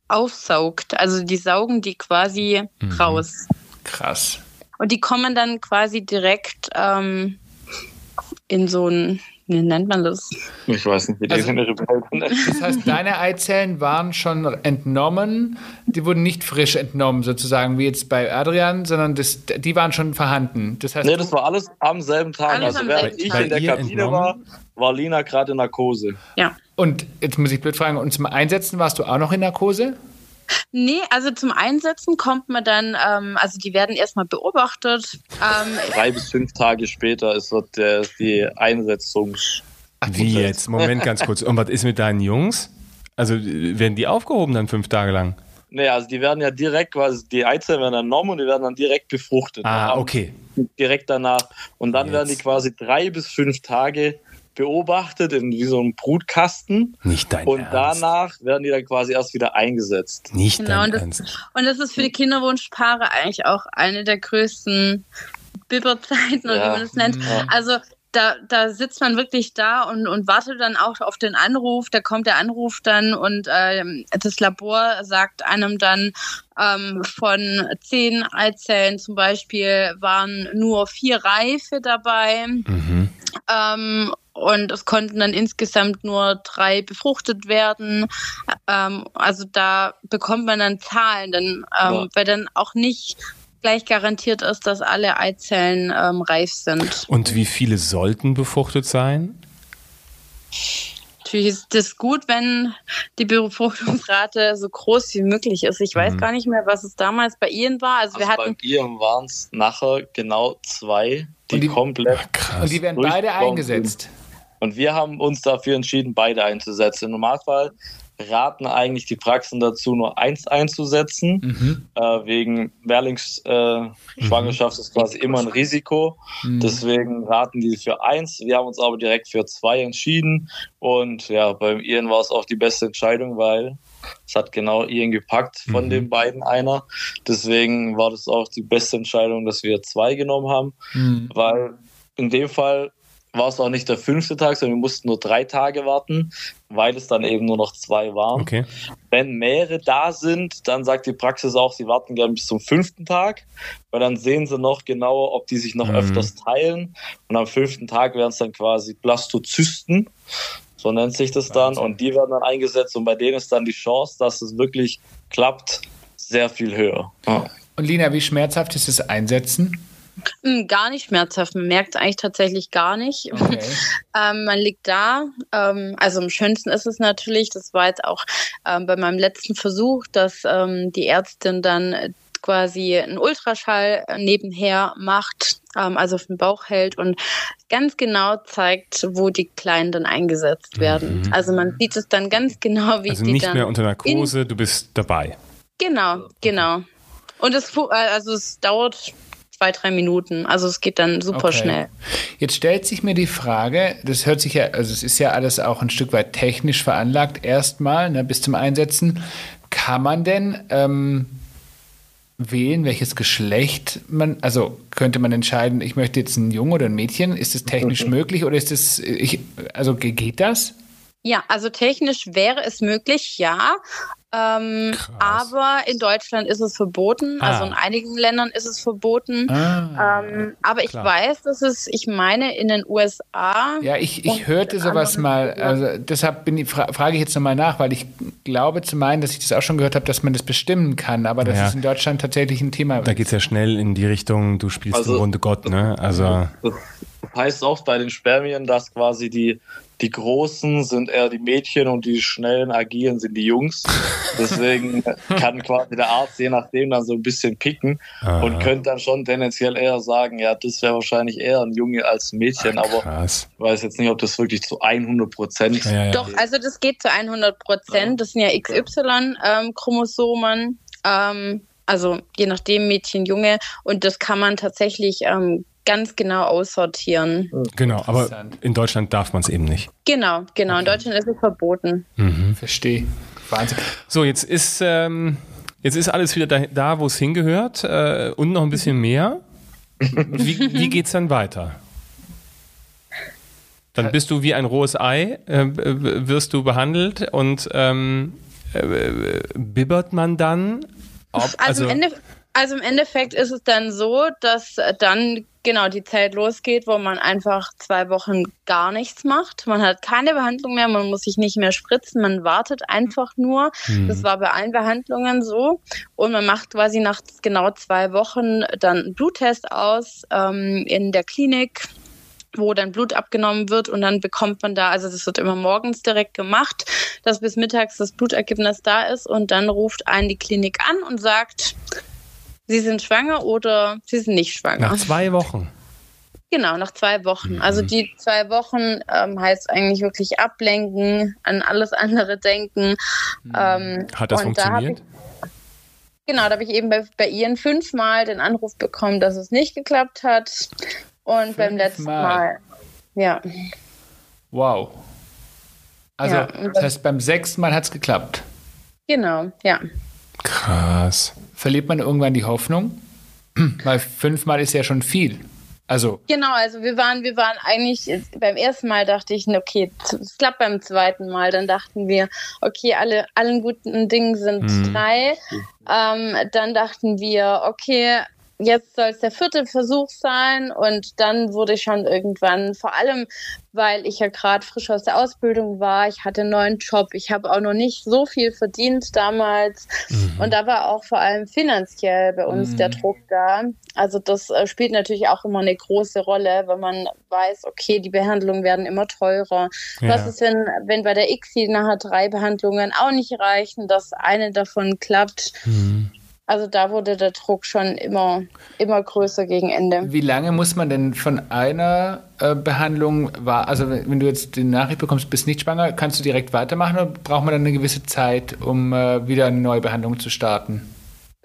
aufsaugt. Also die saugen die quasi Mhm. raus. Krass. Und die kommen dann quasi direkt ähm, in so ein, wie nennt man das? Ich weiß nicht, wie die Also- Welt Das heißt, deine Eizellen waren schon entnommen, die wurden nicht frisch entnommen, sozusagen, wie jetzt bei Adrian, sondern das, die waren schon vorhanden. Das heißt, Nee, das war alles am selben Tag. Alles also während ich in der Kabine war, entnommen? war Lina gerade in Narkose. Ja. und jetzt muss ich blöd fragen, und zum Einsetzen warst du auch noch in Narkose? Nee, also zum Einsetzen kommt man dann, ähm, also die werden erstmal beobachtet. Ähm, Drei bis fünf Tage später ist dort der, die Einsetzungs... Wie jetzt? Moment ganz kurz. Und was ist mit deinen Jungs? Also äh, werden die aufgehoben dann fünf Tage lang? Nee, also die werden ja direkt, quasi die Eizellen werden dann genommen und die werden dann direkt befruchtet. Ah, okay. Direkt danach. Und dann Jetzt. werden die quasi drei bis fünf Tage beobachtet in wie so einem Brutkasten. Nicht dein Und Ernst. danach werden die dann quasi erst wieder eingesetzt. Nicht Genau, dein und das- Ernst. und das ist für die Kinderwunschpaare eigentlich auch eine der größten Bibberzeiten, oder Ja. wie man das nennt. Ja. Also da, da sitzt man wirklich da und, und wartet dann auch auf den Anruf. Da kommt der Anruf dann und ähm, das Labor sagt einem dann, ähm, von zehn Eizellen zum Beispiel waren nur vier Reife dabei. Mhm. Ähm, und es konnten dann insgesamt nur drei befruchtet werden. Ähm, also da bekommt man dann Zahlen, dann, ähm, weil dann auch nicht gleich garantiert ist, dass alle Eizellen ähm, reif sind. Und wie viele sollten befruchtet sein? Natürlich ist das gut, wenn die Befruchtungsrate so groß wie möglich ist. Ich weiß Mhm. gar nicht mehr, was es damals bei Ihnen war. Also, wir Also hatten bei ihr waren es nachher genau zwei, die, die- komplett. Krass. Und die werden beide eingesetzt. Und wir haben uns dafür entschieden, beide einzusetzen. Im Normalfall raten eigentlich die Praxen dazu, nur eins einzusetzen. Mhm. Äh, wegen Mehrlingsschwangerschaft äh, Schwangerschaft ist quasi immer ein Risiko. Mhm. Deswegen raten die für eins. Wir haben uns aber direkt für zwei entschieden. Und ja, beim Ian war es auch die beste Entscheidung, weil es hat genau Ian gepackt von Mhm. den beiden einer. Deswegen war das auch die beste Entscheidung, dass wir zwei genommen haben Mhm. weil in dem Fall war es auch nicht der fünfte Tag, sondern wir mussten nur drei Tage warten, weil es dann eben nur noch zwei waren. Okay. Wenn mehrere da sind, dann sagt die Praxis auch, sie warten gern bis zum fünften Tag, weil dann sehen sie noch genauer, ob die sich noch Mhm. öfters teilen. Und am fünften Tag wären es dann quasi Blastozysten, so nennt sich das dann, Wahnsinn. und die werden dann eingesetzt und bei denen ist dann die Chance, dass es wirklich klappt, sehr viel höher. Ja. Und Lina, wie schmerzhaft ist das Einsetzen? Hm, gar nicht schmerzhaft. Man merkt es eigentlich tatsächlich gar nicht. Okay. Ähm, man liegt da. Ähm, also am schönsten ist es natürlich, das war jetzt auch ähm, bei meinem letzten Versuch, dass ähm, die Ärztin dann äh, quasi einen Ultraschall äh, nebenher macht, ähm, also auf den Bauch hält und ganz genau zeigt, wo die Kleinen dann eingesetzt werden. Mhm. Also man sieht es dann ganz genau, wie Also die nicht dann. mehr unter Narkose, du bist dabei. Genau, genau. Und es, äh, also es dauert zwei, drei Minuten. Also es geht dann super Okay. schnell. Jetzt stellt sich mir die Frage, das hört sich ja, also es ist ja alles auch ein Stück weit technisch veranlagt, erstmal, ne, bis zum Einsetzen. Kann man denn ähm, wählen, welches Geschlecht man, also könnte man entscheiden, ich möchte jetzt ein Junge oder ein Mädchen? Ist das technisch möglich oder ist das, ich, also ge- geht das? Ja, also technisch wäre es möglich, ja. Ähm, aber in Deutschland ist es verboten. Ah. Also in einigen Ländern ist es verboten. Ah. Ähm, aber ich Klar. weiß, dass es, ich meine, in den USA. Ja, ich, ich hörte sowas mal, also deshalb bin ich, fra frage ich jetzt nochmal nach, weil ich glaube zu meinen, dass ich das auch schon gehört habe, dass man das bestimmen kann, aber das Ja. ist in Deutschland tatsächlich ein Thema. Da geht es ja schnell in die Richtung, du spielst Also- im Grunde Gott, ne? Also, Das heißt auch bei den Spermien, dass quasi die, die Großen sind eher die Mädchen und die schnellen, agilen sind die Jungs. Deswegen kann quasi der Arzt je nachdem dann so ein bisschen picken Aha. und könnte dann schon tendenziell eher sagen, ja, das wäre wahrscheinlich eher ein Junge als ein Mädchen, aber krass. ich weiß jetzt nicht, ob das wirklich zu 100 Prozent Ja, ja. Doch, also das geht zu 100 Prozent. Das sind ja XY-Chromosomen. Ähm, also je nachdem Mädchen, Junge. Und das kann man tatsächlich ähm, ganz genau aussortieren. Genau, aber in Deutschland darf man es eben nicht. Genau, genau. In Deutschland ist es verboten. Mhm. Verstehe. Wahnsinn. So, jetzt ist, ähm, jetzt ist alles wieder da, da wo es hingehört äh, und noch ein bisschen mehr. Wie, wie geht es dann weiter? Dann bist du wie ein rohes Ei, äh, wirst du behandelt und ähm, äh, bibbert man dann? Ob, Also, im, Ende, Also im Endeffekt ist es dann so, dass dann genau die Zeit losgeht, wo man einfach zwei Wochen gar nichts macht. Man hat keine Behandlung mehr, man muss sich nicht mehr spritzen, man wartet einfach nur. Mhm. Das war bei allen Behandlungen so. Und man macht quasi nach genau zwei Wochen dann einen Bluttest aus ähm, in der Klinik wo dann Blut abgenommen wird und dann bekommt man da, also das wird immer morgens direkt gemacht, dass bis mittags das Blutergebnis da ist und dann ruft einen die Klinik an und sagt, Sie sind schwanger oder Sie sind nicht schwanger. Nach zwei Wochen. Genau, nach zwei Wochen. Mhm. Also die zwei Wochen ähm, heißt eigentlich wirklich ablenken, an alles andere denken. Mhm. Ähm, Hat das funktioniert? Da genau, da habe ich eben bei, bei Ihren fünfmal den Anruf bekommen, dass es nicht geklappt hat. Und Fünf beim letzten Mal. Mal. ja. Wow. Also, ja, das heißt, beim sechsten Mal hat es geklappt. Genau, ja. Krass. Verliert man irgendwann die Hoffnung? Weil fünfmal ist ja schon viel. Also. Genau, also wir waren, wir waren eigentlich, beim ersten Mal dachte ich, okay, es klappt beim zweiten Mal. Dann dachten wir, okay, alle, allen guten Dingen sind mhm. drei. Ähm, dann dachten wir, okay, jetzt soll es der vierte Versuch sein und dann wurde ich schon irgendwann, vor allem weil ich ja gerade frisch aus der Ausbildung war, ich hatte einen neuen Job, ich habe auch noch nicht so viel verdient damals mhm. und da war auch vor allem finanziell bei uns mhm. der Druck da. Also das äh, spielt natürlich auch immer eine große Rolle, wenn man weiß, okay, die Behandlungen werden immer teurer. Ja. Was ist, wenn, wenn bei der ICSI nachher drei Behandlungen auch nicht reichen, dass eine davon klappt? Mhm. Also da wurde der Druck schon immer, immer größer gegen Ende. Wie lange muss man denn von einer äh, Behandlung war, also wenn du jetzt die Nachricht bekommst, bist nicht schwanger, kannst du direkt weitermachen oder braucht man dann eine gewisse Zeit, um äh, wieder eine neue Behandlung zu starten?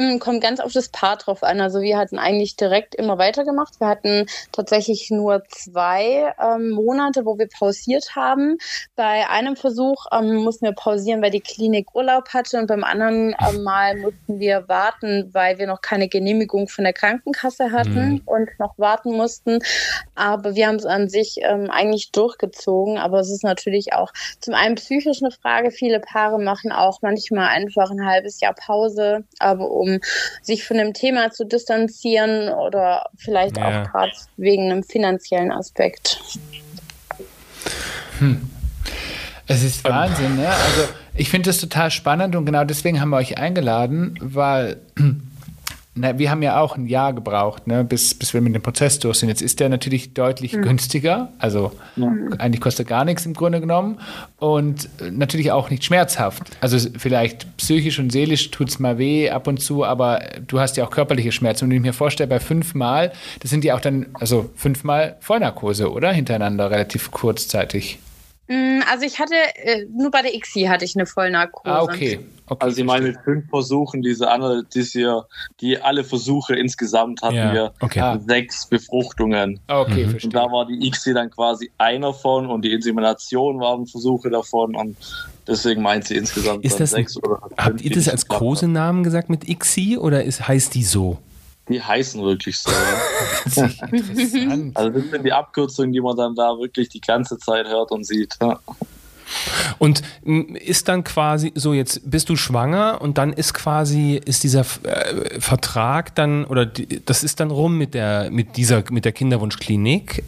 Hm, kommt ganz auf das Paar drauf an. Also wir hatten eigentlich direkt immer weitergemacht. Wir hatten tatsächlich nur zwei ähm, Monate, wo wir pausiert haben. Bei einem Versuch ähm, mussten wir pausieren, weil die Klinik Urlaub hatte und beim anderen ähm, Mal mussten wir warten, weil wir noch keine Genehmigung von der Krankenkasse hatten mhm. und noch warten mussten. Aber wir haben es an sich ähm, eigentlich durchgezogen. Aber es ist natürlich auch zum einen psychisch eine Frage. Viele Paare machen auch manchmal einfach ein halbes Jahr Pause, aber um sich von dem Thema zu distanzieren oder vielleicht ja. auch gerade wegen einem finanziellen Aspekt. Hm. Es ist Wahnsinn, ne? Also ich finde das total spannend und genau deswegen haben wir euch eingeladen, weil na, wir haben ja auch ein Jahr gebraucht, ne, bis, bis wir mit dem Prozess durch sind. Jetzt ist der natürlich deutlich mhm. günstiger, also mhm. eigentlich kostet gar nichts im Grunde genommen und natürlich auch nicht schmerzhaft. Also vielleicht psychisch und seelisch tut es mal weh ab und zu, aber du hast ja auch körperliche Schmerzen. Und wenn ich mir vorstelle, bei fünfmal, das sind ja auch dann, also fünfmal Vollnarkose, oder? Hintereinander, relativ kurzzeitig. Mm, also ich hatte, äh, nur bei der XI hatte ich eine Vollnarkose. Ah, okay. Okay also Sie meinen mit fünf Versuchen, diese andere, diese, die alle Versuche insgesamt hatten ja, wir okay. sechs Befruchtungen. Ah, okay, mhm. Und da war die XI dann quasi einer von und die Insemination waren Versuche davon und deswegen meint sie insgesamt ist das sechs ein, oder Habt ihr das als Kosenamen gesagt mit XI oder ist, heißt die so? Die heißen wirklich so. Ja. also das sind die Abkürzungen, die man dann da wirklich die ganze Zeit hört und sieht. Ja. Und ist dann quasi so, jetzt bist du schwanger und dann ist quasi, ist dieser äh, Vertrag dann, oder die, das ist dann rum mit der, mit dieser, mit der Kinderwunschklinik?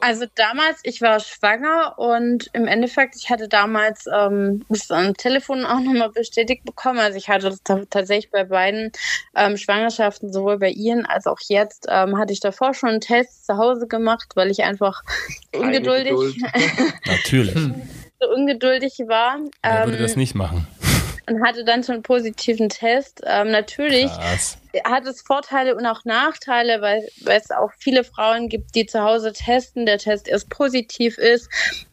Also damals, ich war schwanger und im Endeffekt, ich hatte damals ähm, das am Telefon auch nochmal bestätigt bekommen. Also ich hatte tatsächlich bei beiden ähm, Schwangerschaften, sowohl bei Ihren als auch jetzt, ähm, hatte ich davor schon einen Test zu Hause gemacht, weil ich einfach ungeduldig, natürlich, so ungeduldig war. Wer würde das ähm, nicht machen? und hatte dann schon einen positiven Test. Ähm, natürlich Krass. hat es Vorteile und auch Nachteile, weil, weil es auch viele Frauen gibt, die zu Hause testen, der Test erst positiv ist.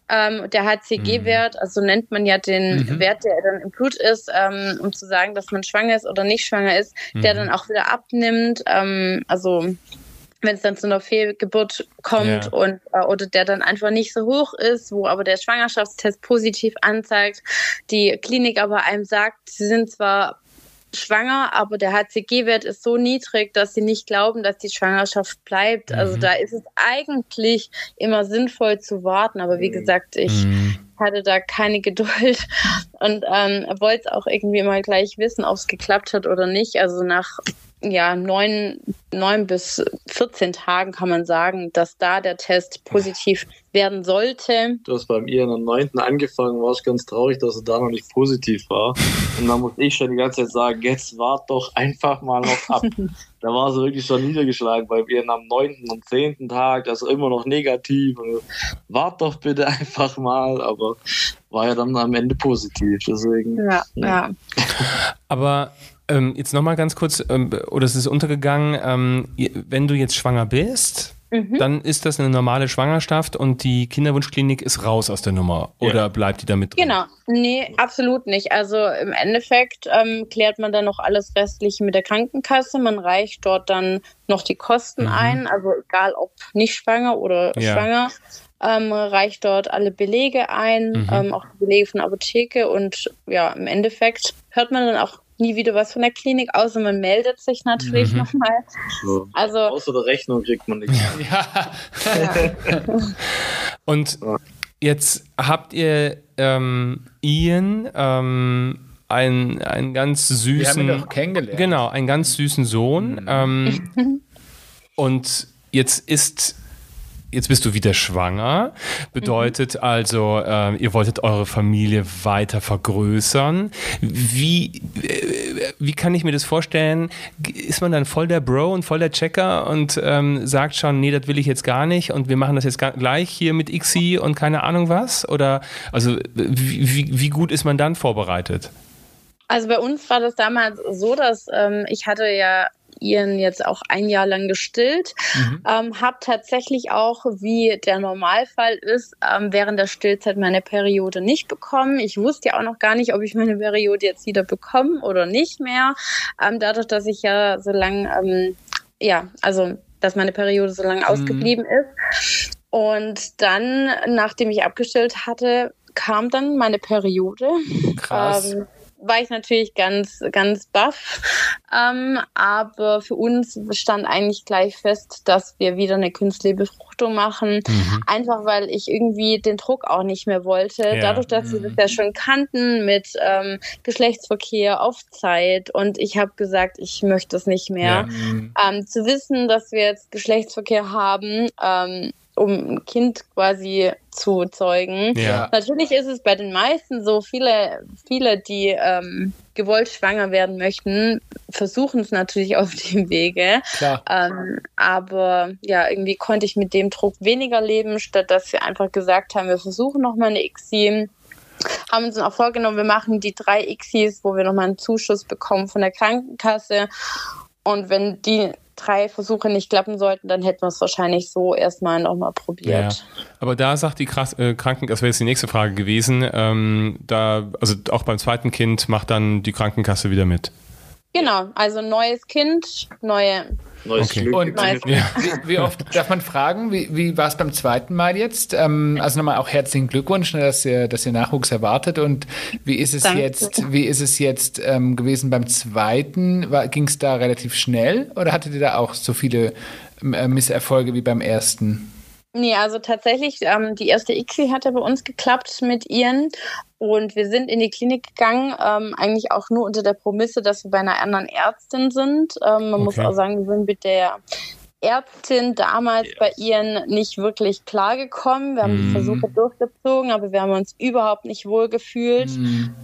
Ähm, der HCG-Wert, mhm. also nennt man ja den mhm. Wert, der dann im Blut ist, ähm, um zu sagen, dass man schwanger ist oder nicht schwanger ist, mhm. der dann auch wieder abnimmt. Ähm, also wenn es dann zu einer Fehlgeburt kommt ja. und äh, oder der dann einfach nicht so hoch ist, wo aber der Schwangerschaftstest positiv anzeigt, die Klinik aber einem sagt, sie sind zwar schwanger, aber der HCG-Wert ist so niedrig, dass sie nicht glauben, dass die Schwangerschaft bleibt. Also mhm. Also da ist es eigentlich immer sinnvoll zu warten. Aber wie mhm. gesagt, ich mhm. hatte da keine Geduld und ähm, wollte auch irgendwie mal gleich wissen, ob es geklappt hat oder nicht. Also nach ja, neun, neun bis 14 Tagen kann man sagen, dass da der Test positiv werden sollte. Du hast beim ihr am 9. angefangen, war ich ganz traurig, dass er da noch nicht positiv war. Und dann muss ich schon die ganze Zeit sagen, jetzt wart doch einfach mal noch ab. da war sie wirklich schon niedergeschlagen bei ihr am 9. und 10. Tag, also immer noch negativ. Und wart doch bitte einfach mal, aber war ja dann am Ende positiv. Deswegen. Ja, ja. ja. Aber ähm, jetzt nochmal ganz kurz, ähm, oder es ist untergegangen, ähm, wenn du jetzt schwanger bist, mhm. dann ist das eine normale Schwangerschaft und die Kinderwunschklinik ist raus aus der Nummer. Oder ja. bleibt die damit drin? Genau, nee, absolut nicht. Also im Endeffekt ähm, klärt man dann noch alles Restliche mit der Krankenkasse. Man reicht dort dann noch die Kosten mhm. ein, also egal ob nicht schwanger oder ja. schwanger. Ähm, reicht dort alle Belege ein, mhm. ähm, auch die Belege von der Apotheke und ja, im Endeffekt hört man dann auch nie wieder was von der Klinik, außer man meldet sich natürlich mhm. nochmal. So. Also, außer der Rechnung kriegt man nichts. ja. ja. Und jetzt habt ihr ähm, Ian ähm, einen, einen ganz süßen. Wir haben ihn doch kennengelernt. Genau, einen ganz süßen Sohn. Mhm. Ähm, und jetzt ist jetzt bist du wieder schwanger. Bedeutet mhm. also, äh, ihr wolltet eure Familie weiter vergrößern. Wie, äh, wie kann ich mir das vorstellen? Ist man dann voll der Bro und voll der Checker und ähm, sagt schon, nee, das will ich jetzt gar nicht und wir machen das jetzt gleich hier mit XI und keine Ahnung was? Oder also wie, wie, wie gut ist man dann vorbereitet? Also bei uns war das damals so, dass ähm, ich hatte ja ihren jetzt auch ein Jahr lang gestillt. Mhm. Ähm, habe tatsächlich auch, wie der Normalfall ist, ähm, während der Stillzeit meine Periode nicht bekommen. Ich wusste ja auch noch gar nicht, ob ich meine Periode jetzt wieder bekomme oder nicht mehr. Ähm, dadurch, dass ich ja so lange, ähm, ja, also dass meine Periode so lange mhm. ausgeblieben ist. Und dann, nachdem ich abgestillt hatte, kam dann meine Periode. Krass. Ähm, war ich natürlich ganz, ganz baff. Ähm, aber für uns stand eigentlich gleich fest, dass wir wieder eine künstliche Befruchtung machen. Mhm. Einfach weil ich irgendwie den Druck auch nicht mehr wollte. Ja. Dadurch, dass wir das ja schon kannten mit ähm, Geschlechtsverkehr auf Zeit. Und ich habe gesagt, ich möchte es nicht mehr. Ja. Mhm. Ähm, zu wissen, dass wir jetzt Geschlechtsverkehr haben, ähm, um ein Kind quasi zu zeugen. Ja. Natürlich ist es bei den meisten so, viele, viele, die ähm, gewollt schwanger werden möchten, versuchen es natürlich auf dem Wege. Ähm, aber ja, irgendwie konnte ich mit dem Druck weniger leben, statt dass wir einfach gesagt haben, wir versuchen nochmal eine ICSI haben uns auch vorgenommen, wir machen die drei ICSIs, wo wir nochmal einen Zuschuss bekommen von der Krankenkasse. Und wenn die drei Versuche nicht klappen sollten, dann hätten wir es wahrscheinlich so erstmal nochmal probiert. Ja. Aber da sagt die Krass äh, Kranken, das wäre jetzt die nächste Frage gewesen, ähm, da, also auch beim zweiten Kind macht dann die Krankenkasse wieder mit. Genau, also neues Kind, neue Neues okay. Glück. Und ja. wie, wie, oft darf man fragen, wie, wie war es beim zweiten Mal jetzt? Ähm, also nochmal auch herzlichen Glückwunsch, ne, dass ihr, dass ihr Nachwuchs erwartet. Und wie ist es Danke. jetzt, wie ist es jetzt ähm, gewesen beim zweiten? Ging es da relativ schnell oder hattet ihr da auch so viele äh, Misserfolge wie beim ersten? Nee, also tatsächlich, ähm, die erste ICSI hat ja bei uns geklappt mit ihren. Und wir sind in die Klinik gegangen, ähm, eigentlich auch nur unter der Prämisse, dass wir bei einer anderen Ärztin sind. Ähm, man okay. muss auch sagen, wir sind mit der Ärztin damals yes. bei ihren nicht wirklich klargekommen. Wir haben mm. die mhm. Versuche durchgezogen, aber wir haben uns überhaupt nicht wohl gefühlt. Mm.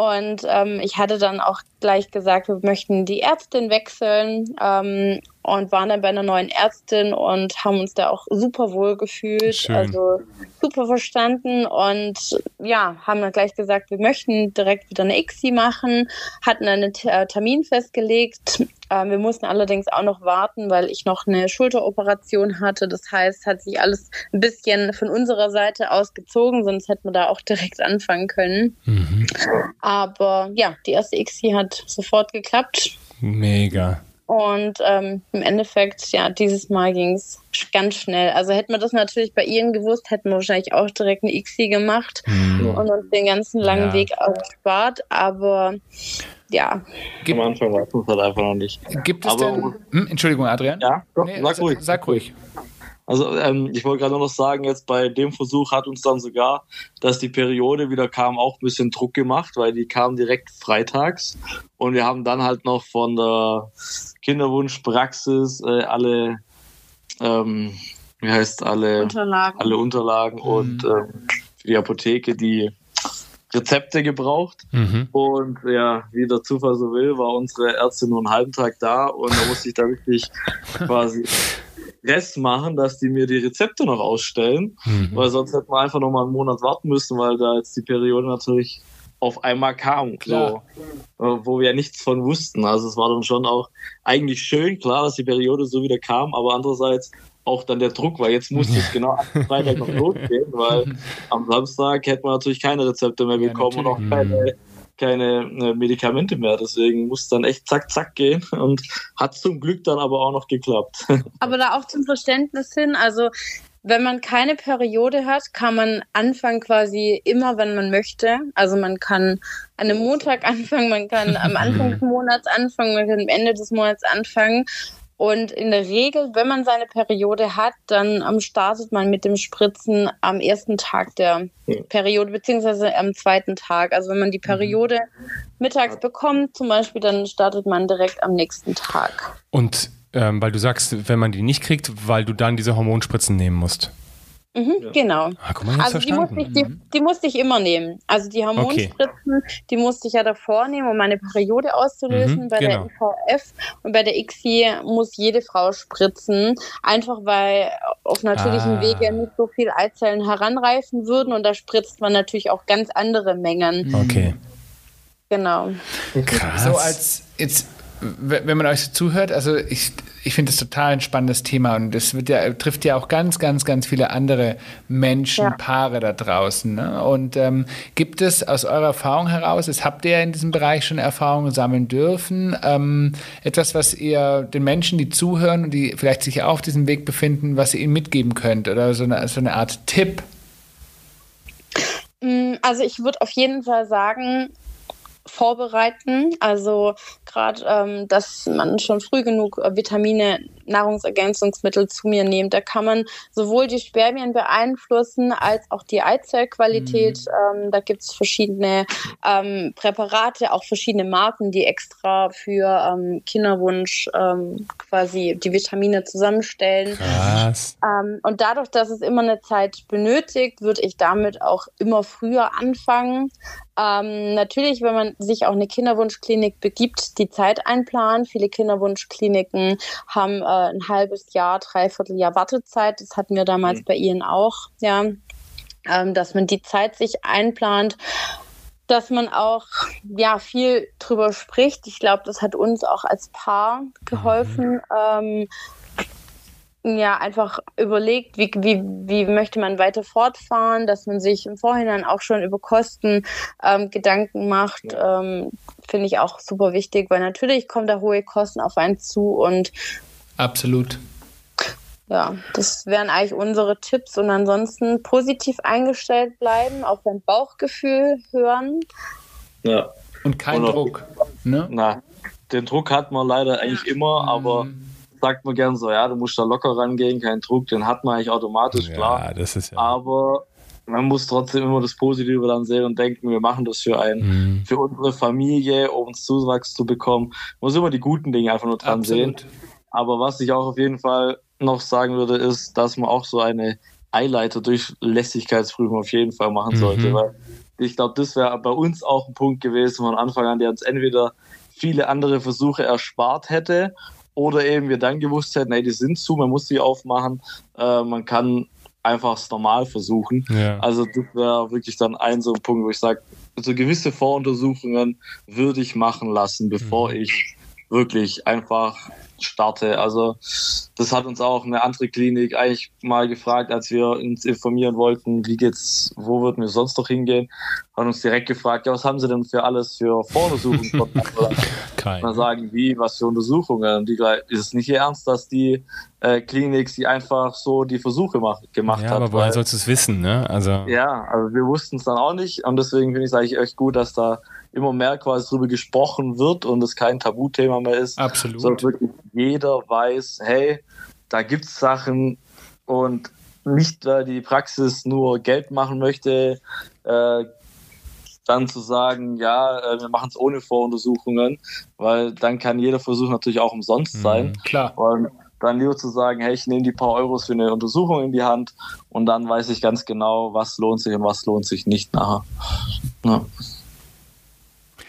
Und ähm, ich hatte dann auch gleich gesagt, wir möchten die Ärztin wechseln ähm, und waren dann bei einer neuen Ärztin und haben uns da auch super wohl gefühlt, Schön. also super verstanden und ja, haben dann gleich gesagt, wir möchten direkt wieder eine ICSI machen, hatten einen äh, Termin festgelegt. Ähm, wir mussten allerdings auch noch warten, weil ich noch eine Schulteroperation hatte. Das heißt, hat sich alles ein bisschen von unserer Seite aus gezogen, sonst hätten wir da auch direkt anfangen können. Mhm. Aber ja, die erste ICSI hat sofort geklappt. Mega. Und ähm, im Endeffekt, ja, dieses Mal ging es ganz schnell. Also hätten wir das natürlich bei ihnen gewusst, hätten wir wahrscheinlich auch direkt eine XI gemacht mhm. und uns den ganzen langen ja. Weg erspart. Aber ja. Am Anfang war es halt einfach noch nicht. Gibt es Aber, denn. Hm, Entschuldigung, Adrian? Ja, doch, nee, sag ruhig. Sag ruhig. Also ähm, ich wollte gerade noch sagen, jetzt bei dem Versuch hat uns dann sogar, dass die Periode wieder kam, auch ein bisschen Druck gemacht, weil die kam direkt freitags und wir haben dann halt noch von der Kinderwunschpraxis äh, alle, ähm, wie heißt alle Unterlagen, alle Unterlagen mhm. und ähm, für die Apotheke die Rezepte gebraucht. Mhm. Und ja, wie der Zufall so will, war unsere Ärztin nur einen halben Tag da und da musste ich da wirklich quasi Rest machen, dass die mir die Rezepte noch ausstellen, mhm. weil sonst hätten wir einfach noch mal einen Monat warten müssen, weil da jetzt die Periode natürlich auf einmal kam, klar. So, äh, wo wir ja nichts von wussten. Also es war dann schon auch eigentlich schön, klar, dass die Periode so wieder kam, aber andererseits auch dann der Druck, weil jetzt musste es genau am Freitag noch losgehen, weil am Samstag hätte man natürlich keine Rezepte mehr bekommen ja, und auch keine, keine äh, Medikamente mehr. Deswegen muss es dann echt zack, zack gehen und hat zum Glück dann aber auch noch geklappt. Aber da auch zum Verständnis hin, also wenn man keine Periode hat, kann man anfangen quasi immer, wenn man möchte. Also man kann an einem Montag anfangen, man kann am Anfang des Monats anfangen, man kann am Ende des Monats anfangen. Und in der Regel, wenn man seine Periode hat, dann um, startet man mit dem Spritzen am ersten Tag der Periode, beziehungsweise am zweiten Tag. Also wenn man die mhm. Periode mittags bekommt, zum Beispiel, dann startet man direkt am nächsten Tag. Und ähm, weil du sagst, wenn man die nicht kriegt, weil du dann diese Hormonspritzen nehmen musst. Mhm, ja. Genau. Ah, guck mal, also die musste, ich, die, die, musste ich immer nehmen. Also die Hormonspritzen, okay. die musste ich ja davor nehmen, um meine Periode auszulösen. Mhm, bei genau. der IVF und bei der XI muss jede Frau spritzen, einfach weil auf natürlichem ah. Wege nicht so viel Eizellen heranreifen würden und da spritzt man natürlich auch ganz andere Mengen. Okay. Genau. Krass. So als jetzt wenn man euch so zuhört, also ich, ich finde das total ein spannendes Thema und das wird ja, trifft ja auch ganz, ganz, ganz viele andere Menschen, ja. Paare da draußen. Ne? Und ähm, gibt es aus eurer Erfahrung heraus, es habt ihr in diesem Bereich schon Erfahrungen sammeln dürfen, ähm, etwas, was ihr den Menschen, die zuhören und die vielleicht sich auf diesem Weg befinden, was ihr ihnen mitgeben könnt oder so eine, so eine Art Tipp? Mm, also ich würde auf jeden Fall sagen, vorbereiten. Also gerade, ähm, dass man schon früh genug äh, Vitamine, Nahrungsergänzungsmittel zu mir nimmt. Da kann man sowohl die Spermien beeinflussen als auch die Eizellqualität. Mhm. Ähm, da gibt es verschiedene ähm, Präparate, auch verschiedene Marken, die extra für ähm, Kinderwunsch ähm, quasi die Vitamine zusammenstellen. Krass. Ähm, und dadurch, dass es immer eine Zeit benötigt, würde ich damit auch immer früher anfangen. Ähm, natürlich, wenn man sich auch eine Kinderwunschklinik begibt, die Zeit einplanen. Viele Kinderwunschkliniken haben äh, ein halbes Jahr, dreiviertel Jahr Wartezeit. Das hatten wir damals mhm. bei Ihnen auch, ja. Ähm, dass man die Zeit sich einplant dass man auch ja viel drüber spricht. Ich glaube, das hat uns auch als Paar geholfen, mhm. ähm, ja, einfach überlegt, wie, wie, wie möchte man weiter fortfahren, dass man sich im Vorhinein auch schon über Kosten ähm, Gedanken macht, ja. ähm, finde ich auch super wichtig, weil natürlich kommen da hohe Kosten auf einen zu und absolut. Ja, das wären eigentlich unsere Tipps und ansonsten positiv eingestellt bleiben, auf sein Bauchgefühl hören. Ja. Und kein und Druck. Ne? Na, den Druck hat man leider eigentlich immer, aber mhm sagt man gern so, ja, du musst da locker rangehen, kein Druck, den hat man eigentlich automatisch, ja, klar. Das ist ja Aber man muss trotzdem immer das Positive dann sehen und denken, wir machen das für ein, mhm. für unsere Familie, um uns Zuwachs zu bekommen. Man muss immer die guten Dinge einfach nur dran Absolut. sehen. Aber was ich auch auf jeden Fall noch sagen würde, ist, dass man auch so eine Eileiter-Durchlässigkeitsprüfung auf jeden Fall machen mhm. sollte, weil ich glaube, das wäre bei uns auch ein Punkt gewesen von Anfang an, der uns entweder viele andere Versuche erspart hätte oder eben wir dann gewusst hätten, hey, die sind zu, man muss sie aufmachen, äh, man kann einfach es normal versuchen. Ja. Also das wäre wirklich dann ein so ein Punkt, wo ich sage, so gewisse Voruntersuchungen würde ich machen lassen, bevor mhm. ich wirklich einfach starte. Also das hat uns auch eine andere Klinik eigentlich mal gefragt, als wir uns informieren wollten, wie geht's, wo würden wir sonst noch hingehen, hat uns direkt gefragt, ja, was haben Sie denn für alles für Voruntersuchungen? Kein. Dann sagen, wie, was für Untersuchungen? Die, ist es nicht Ihr Ernst, dass die äh, Klinik sie einfach so die Versuche mach, gemacht ja, hat? aber woher sollst du es wissen, ne? Also ja, also wir wussten es dann auch nicht und deswegen finde ich es eigentlich echt gut, dass da immer mehr quasi darüber gesprochen wird und es kein Tabuthema mehr ist. Absolut. Sondern wirklich jeder weiß, hey, da gibt es Sachen, und nicht, weil die Praxis nur Geld machen möchte, äh, dann zu sagen, ja, äh, wir machen es ohne Voruntersuchungen, weil dann kann jeder Versuch natürlich auch umsonst Mhm. sein. Klar. Und dann lieber zu sagen, hey, ich nehme die paar Euros für eine Untersuchung in die Hand und dann weiß ich ganz genau, was lohnt sich und was lohnt sich nicht nachher. Ja.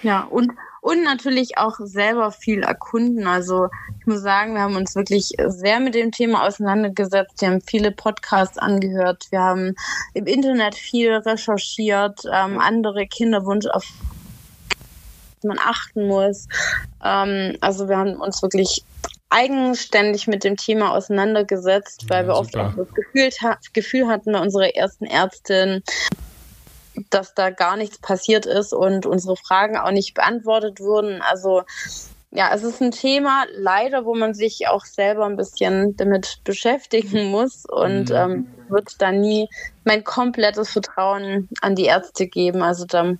Ja, und, und natürlich auch selber viel erkunden. Also ich muss sagen, wir haben uns wirklich sehr mit dem Thema auseinandergesetzt. Wir haben viele Podcasts angehört. Wir haben im Internet viel recherchiert, ähm, andere Kinderwunsch auf man achten muss. Ähm, also wir haben uns wirklich eigenständig mit dem Thema auseinandergesetzt, weil Ja, wir oft super. auch das Gefühl, Gefühl hatten bei unserer ersten Ärztin, dass da gar nichts passiert ist und unsere Fragen auch nicht beantwortet wurden. Also ja, es ist ein Thema, leider, wo man sich auch selber ein bisschen damit beschäftigen muss und Mhm. ähm, wird da nie mein komplettes Vertrauen an die Ärzte geben. Also da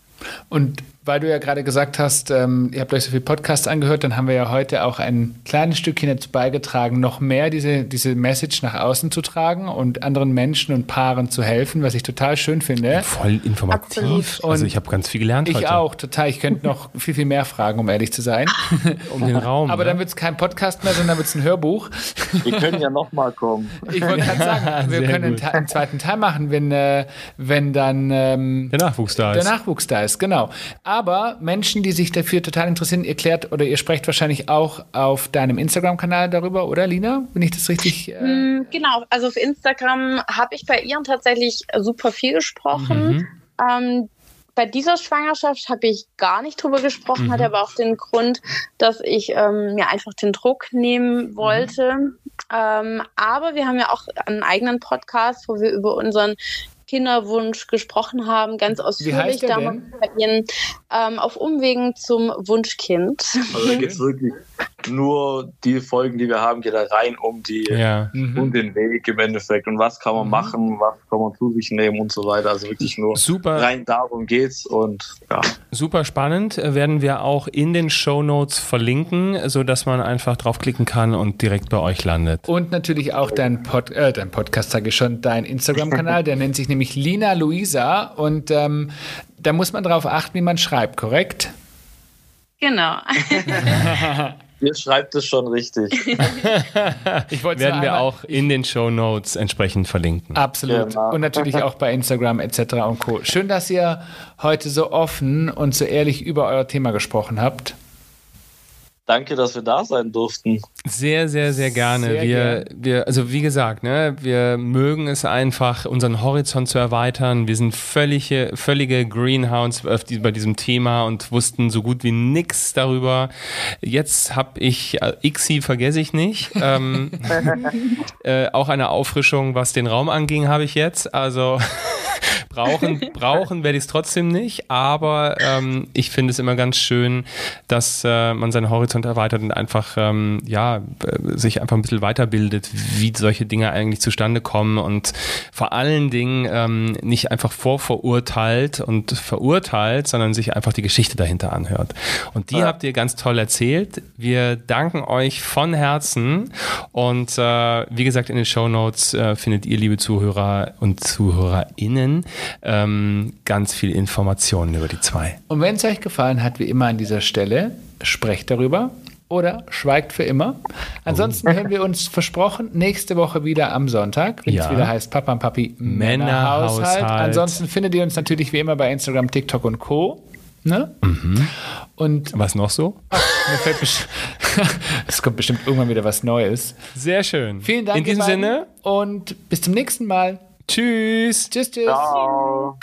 Und weil du ja gerade gesagt hast, ähm, ihr habt euch so viel Podcasts angehört, dann haben wir ja heute auch ein kleines Stückchen dazu beigetragen, noch mehr diese, diese Message nach außen zu tragen und anderen Menschen und Paaren zu helfen, was ich total schön finde. Voll informativ. Absolut. Also Und ich habe ganz viel gelernt Ich heute. auch, total. Ich könnte noch viel, viel mehr fragen, um ehrlich zu sein. Um den Raum. Aber dann ne? wird es kein Podcast mehr, sondern wird es ein Hörbuch. Wir können ja nochmal kommen. Ich wollte gerade sagen, wir Sehr können einen, einen zweiten Teil machen, wenn, äh, wenn dann ähm, der Nachwuchs da der ist. Nachwuchs da ist, genau. Aber Menschen, die sich dafür total interessieren, ihr klärt oder ihr sprecht wahrscheinlich auch auf deinem Instagram-Kanal darüber, oder Lina? Wenn ich das richtig. Äh, Mm, Genau, also auf Instagram habe ich bei ihr tatsächlich super viel gesprochen. Mhm. Ähm, bei dieser Schwangerschaft habe ich gar nicht drüber gesprochen, Mhm. hatte aber auch den Grund, dass ich ähm, mir einfach den Druck nehmen wollte. Ähm, aber wir haben ja auch einen eigenen Podcast, wo wir über unseren Kinderwunsch gesprochen haben, ganz ausführlich damals bei Ihnen ähm, auf Umwegen zum Wunschkind. Also da geht es wirklich nur die Folgen, die wir haben, geht da rein um die Ja. mhm. um den Weg im Endeffekt und was kann man machen, was kann man zu sich nehmen und so weiter. Also wirklich nur Super, rein darum geht's und ja. super spannend. Äh, Werden wir auch in den Show Notes verlinken, sodass man einfach draufklicken kann und direkt bei euch landet. Und natürlich auch dein, Pod, äh, dein Podcast, sage ich schon, dein Instagram-Kanal, der nennt sich nämlich Lina Luisa. Und ähm, da muss man darauf achten, wie man schreibt, korrekt? genau. Ihr schreibt es schon richtig. Ich wollte Werden wir auch in den Show Notes entsprechend verlinken. Absolut. Genau. Und natürlich auch bei Instagram etc. und Co. Schön, dass ihr heute so offen und so ehrlich über euer Thema gesprochen habt. Danke, dass wir da sein durften. Sehr, sehr, sehr gerne. Sehr wir, gern. wir, also wie gesagt, ne, wir mögen es einfach, unseren Horizont zu erweitern. Wir sind völlige, völlige Greenhounds bei diesem Thema und wussten so gut wie nichts darüber. Jetzt habe ich, äh, Ixi vergesse ich nicht. Ähm, äh, auch eine Auffrischung, was den Raum anging, habe ich jetzt. Also brauchen, brauchen werde ich es trotzdem nicht, aber ähm, ich finde es immer ganz schön, dass äh, man seinen Horizont erweitert und einfach ähm, ja äh, sich einfach ein bisschen weiterbildet, wie solche Dinge eigentlich zustande kommen und vor allen Dingen ähm, nicht einfach vorverurteilt und verurteilt, sondern sich einfach die Geschichte dahinter anhört. Und die Ja. habt ihr ganz toll erzählt. Wir danken euch von Herzen und äh, wie gesagt in den Show Notes äh, findet ihr, liebe Zuhörer und ZuhörerInnen, ähm, ganz viel Informationen über die zwei. Und wenn es euch gefallen hat, wie immer an dieser Stelle, sprecht darüber oder schweigt für immer. Ansonsten hören wir uns versprochen nächste Woche wieder am Sonntag, wenn es Ja. wieder heißt Papa und Papi Männerhaushalt. Männerhaushalt. Ansonsten findet ihr uns natürlich wie immer bei Instagram, TikTok und Co. Ne? Und Was noch so? es kommt bestimmt irgendwann wieder was Neues. Sehr schön. Vielen Dank. In diesem. Sinne, Und bis zum nächsten Mal. Tschüss. Tschüss, tschüss. Ciao.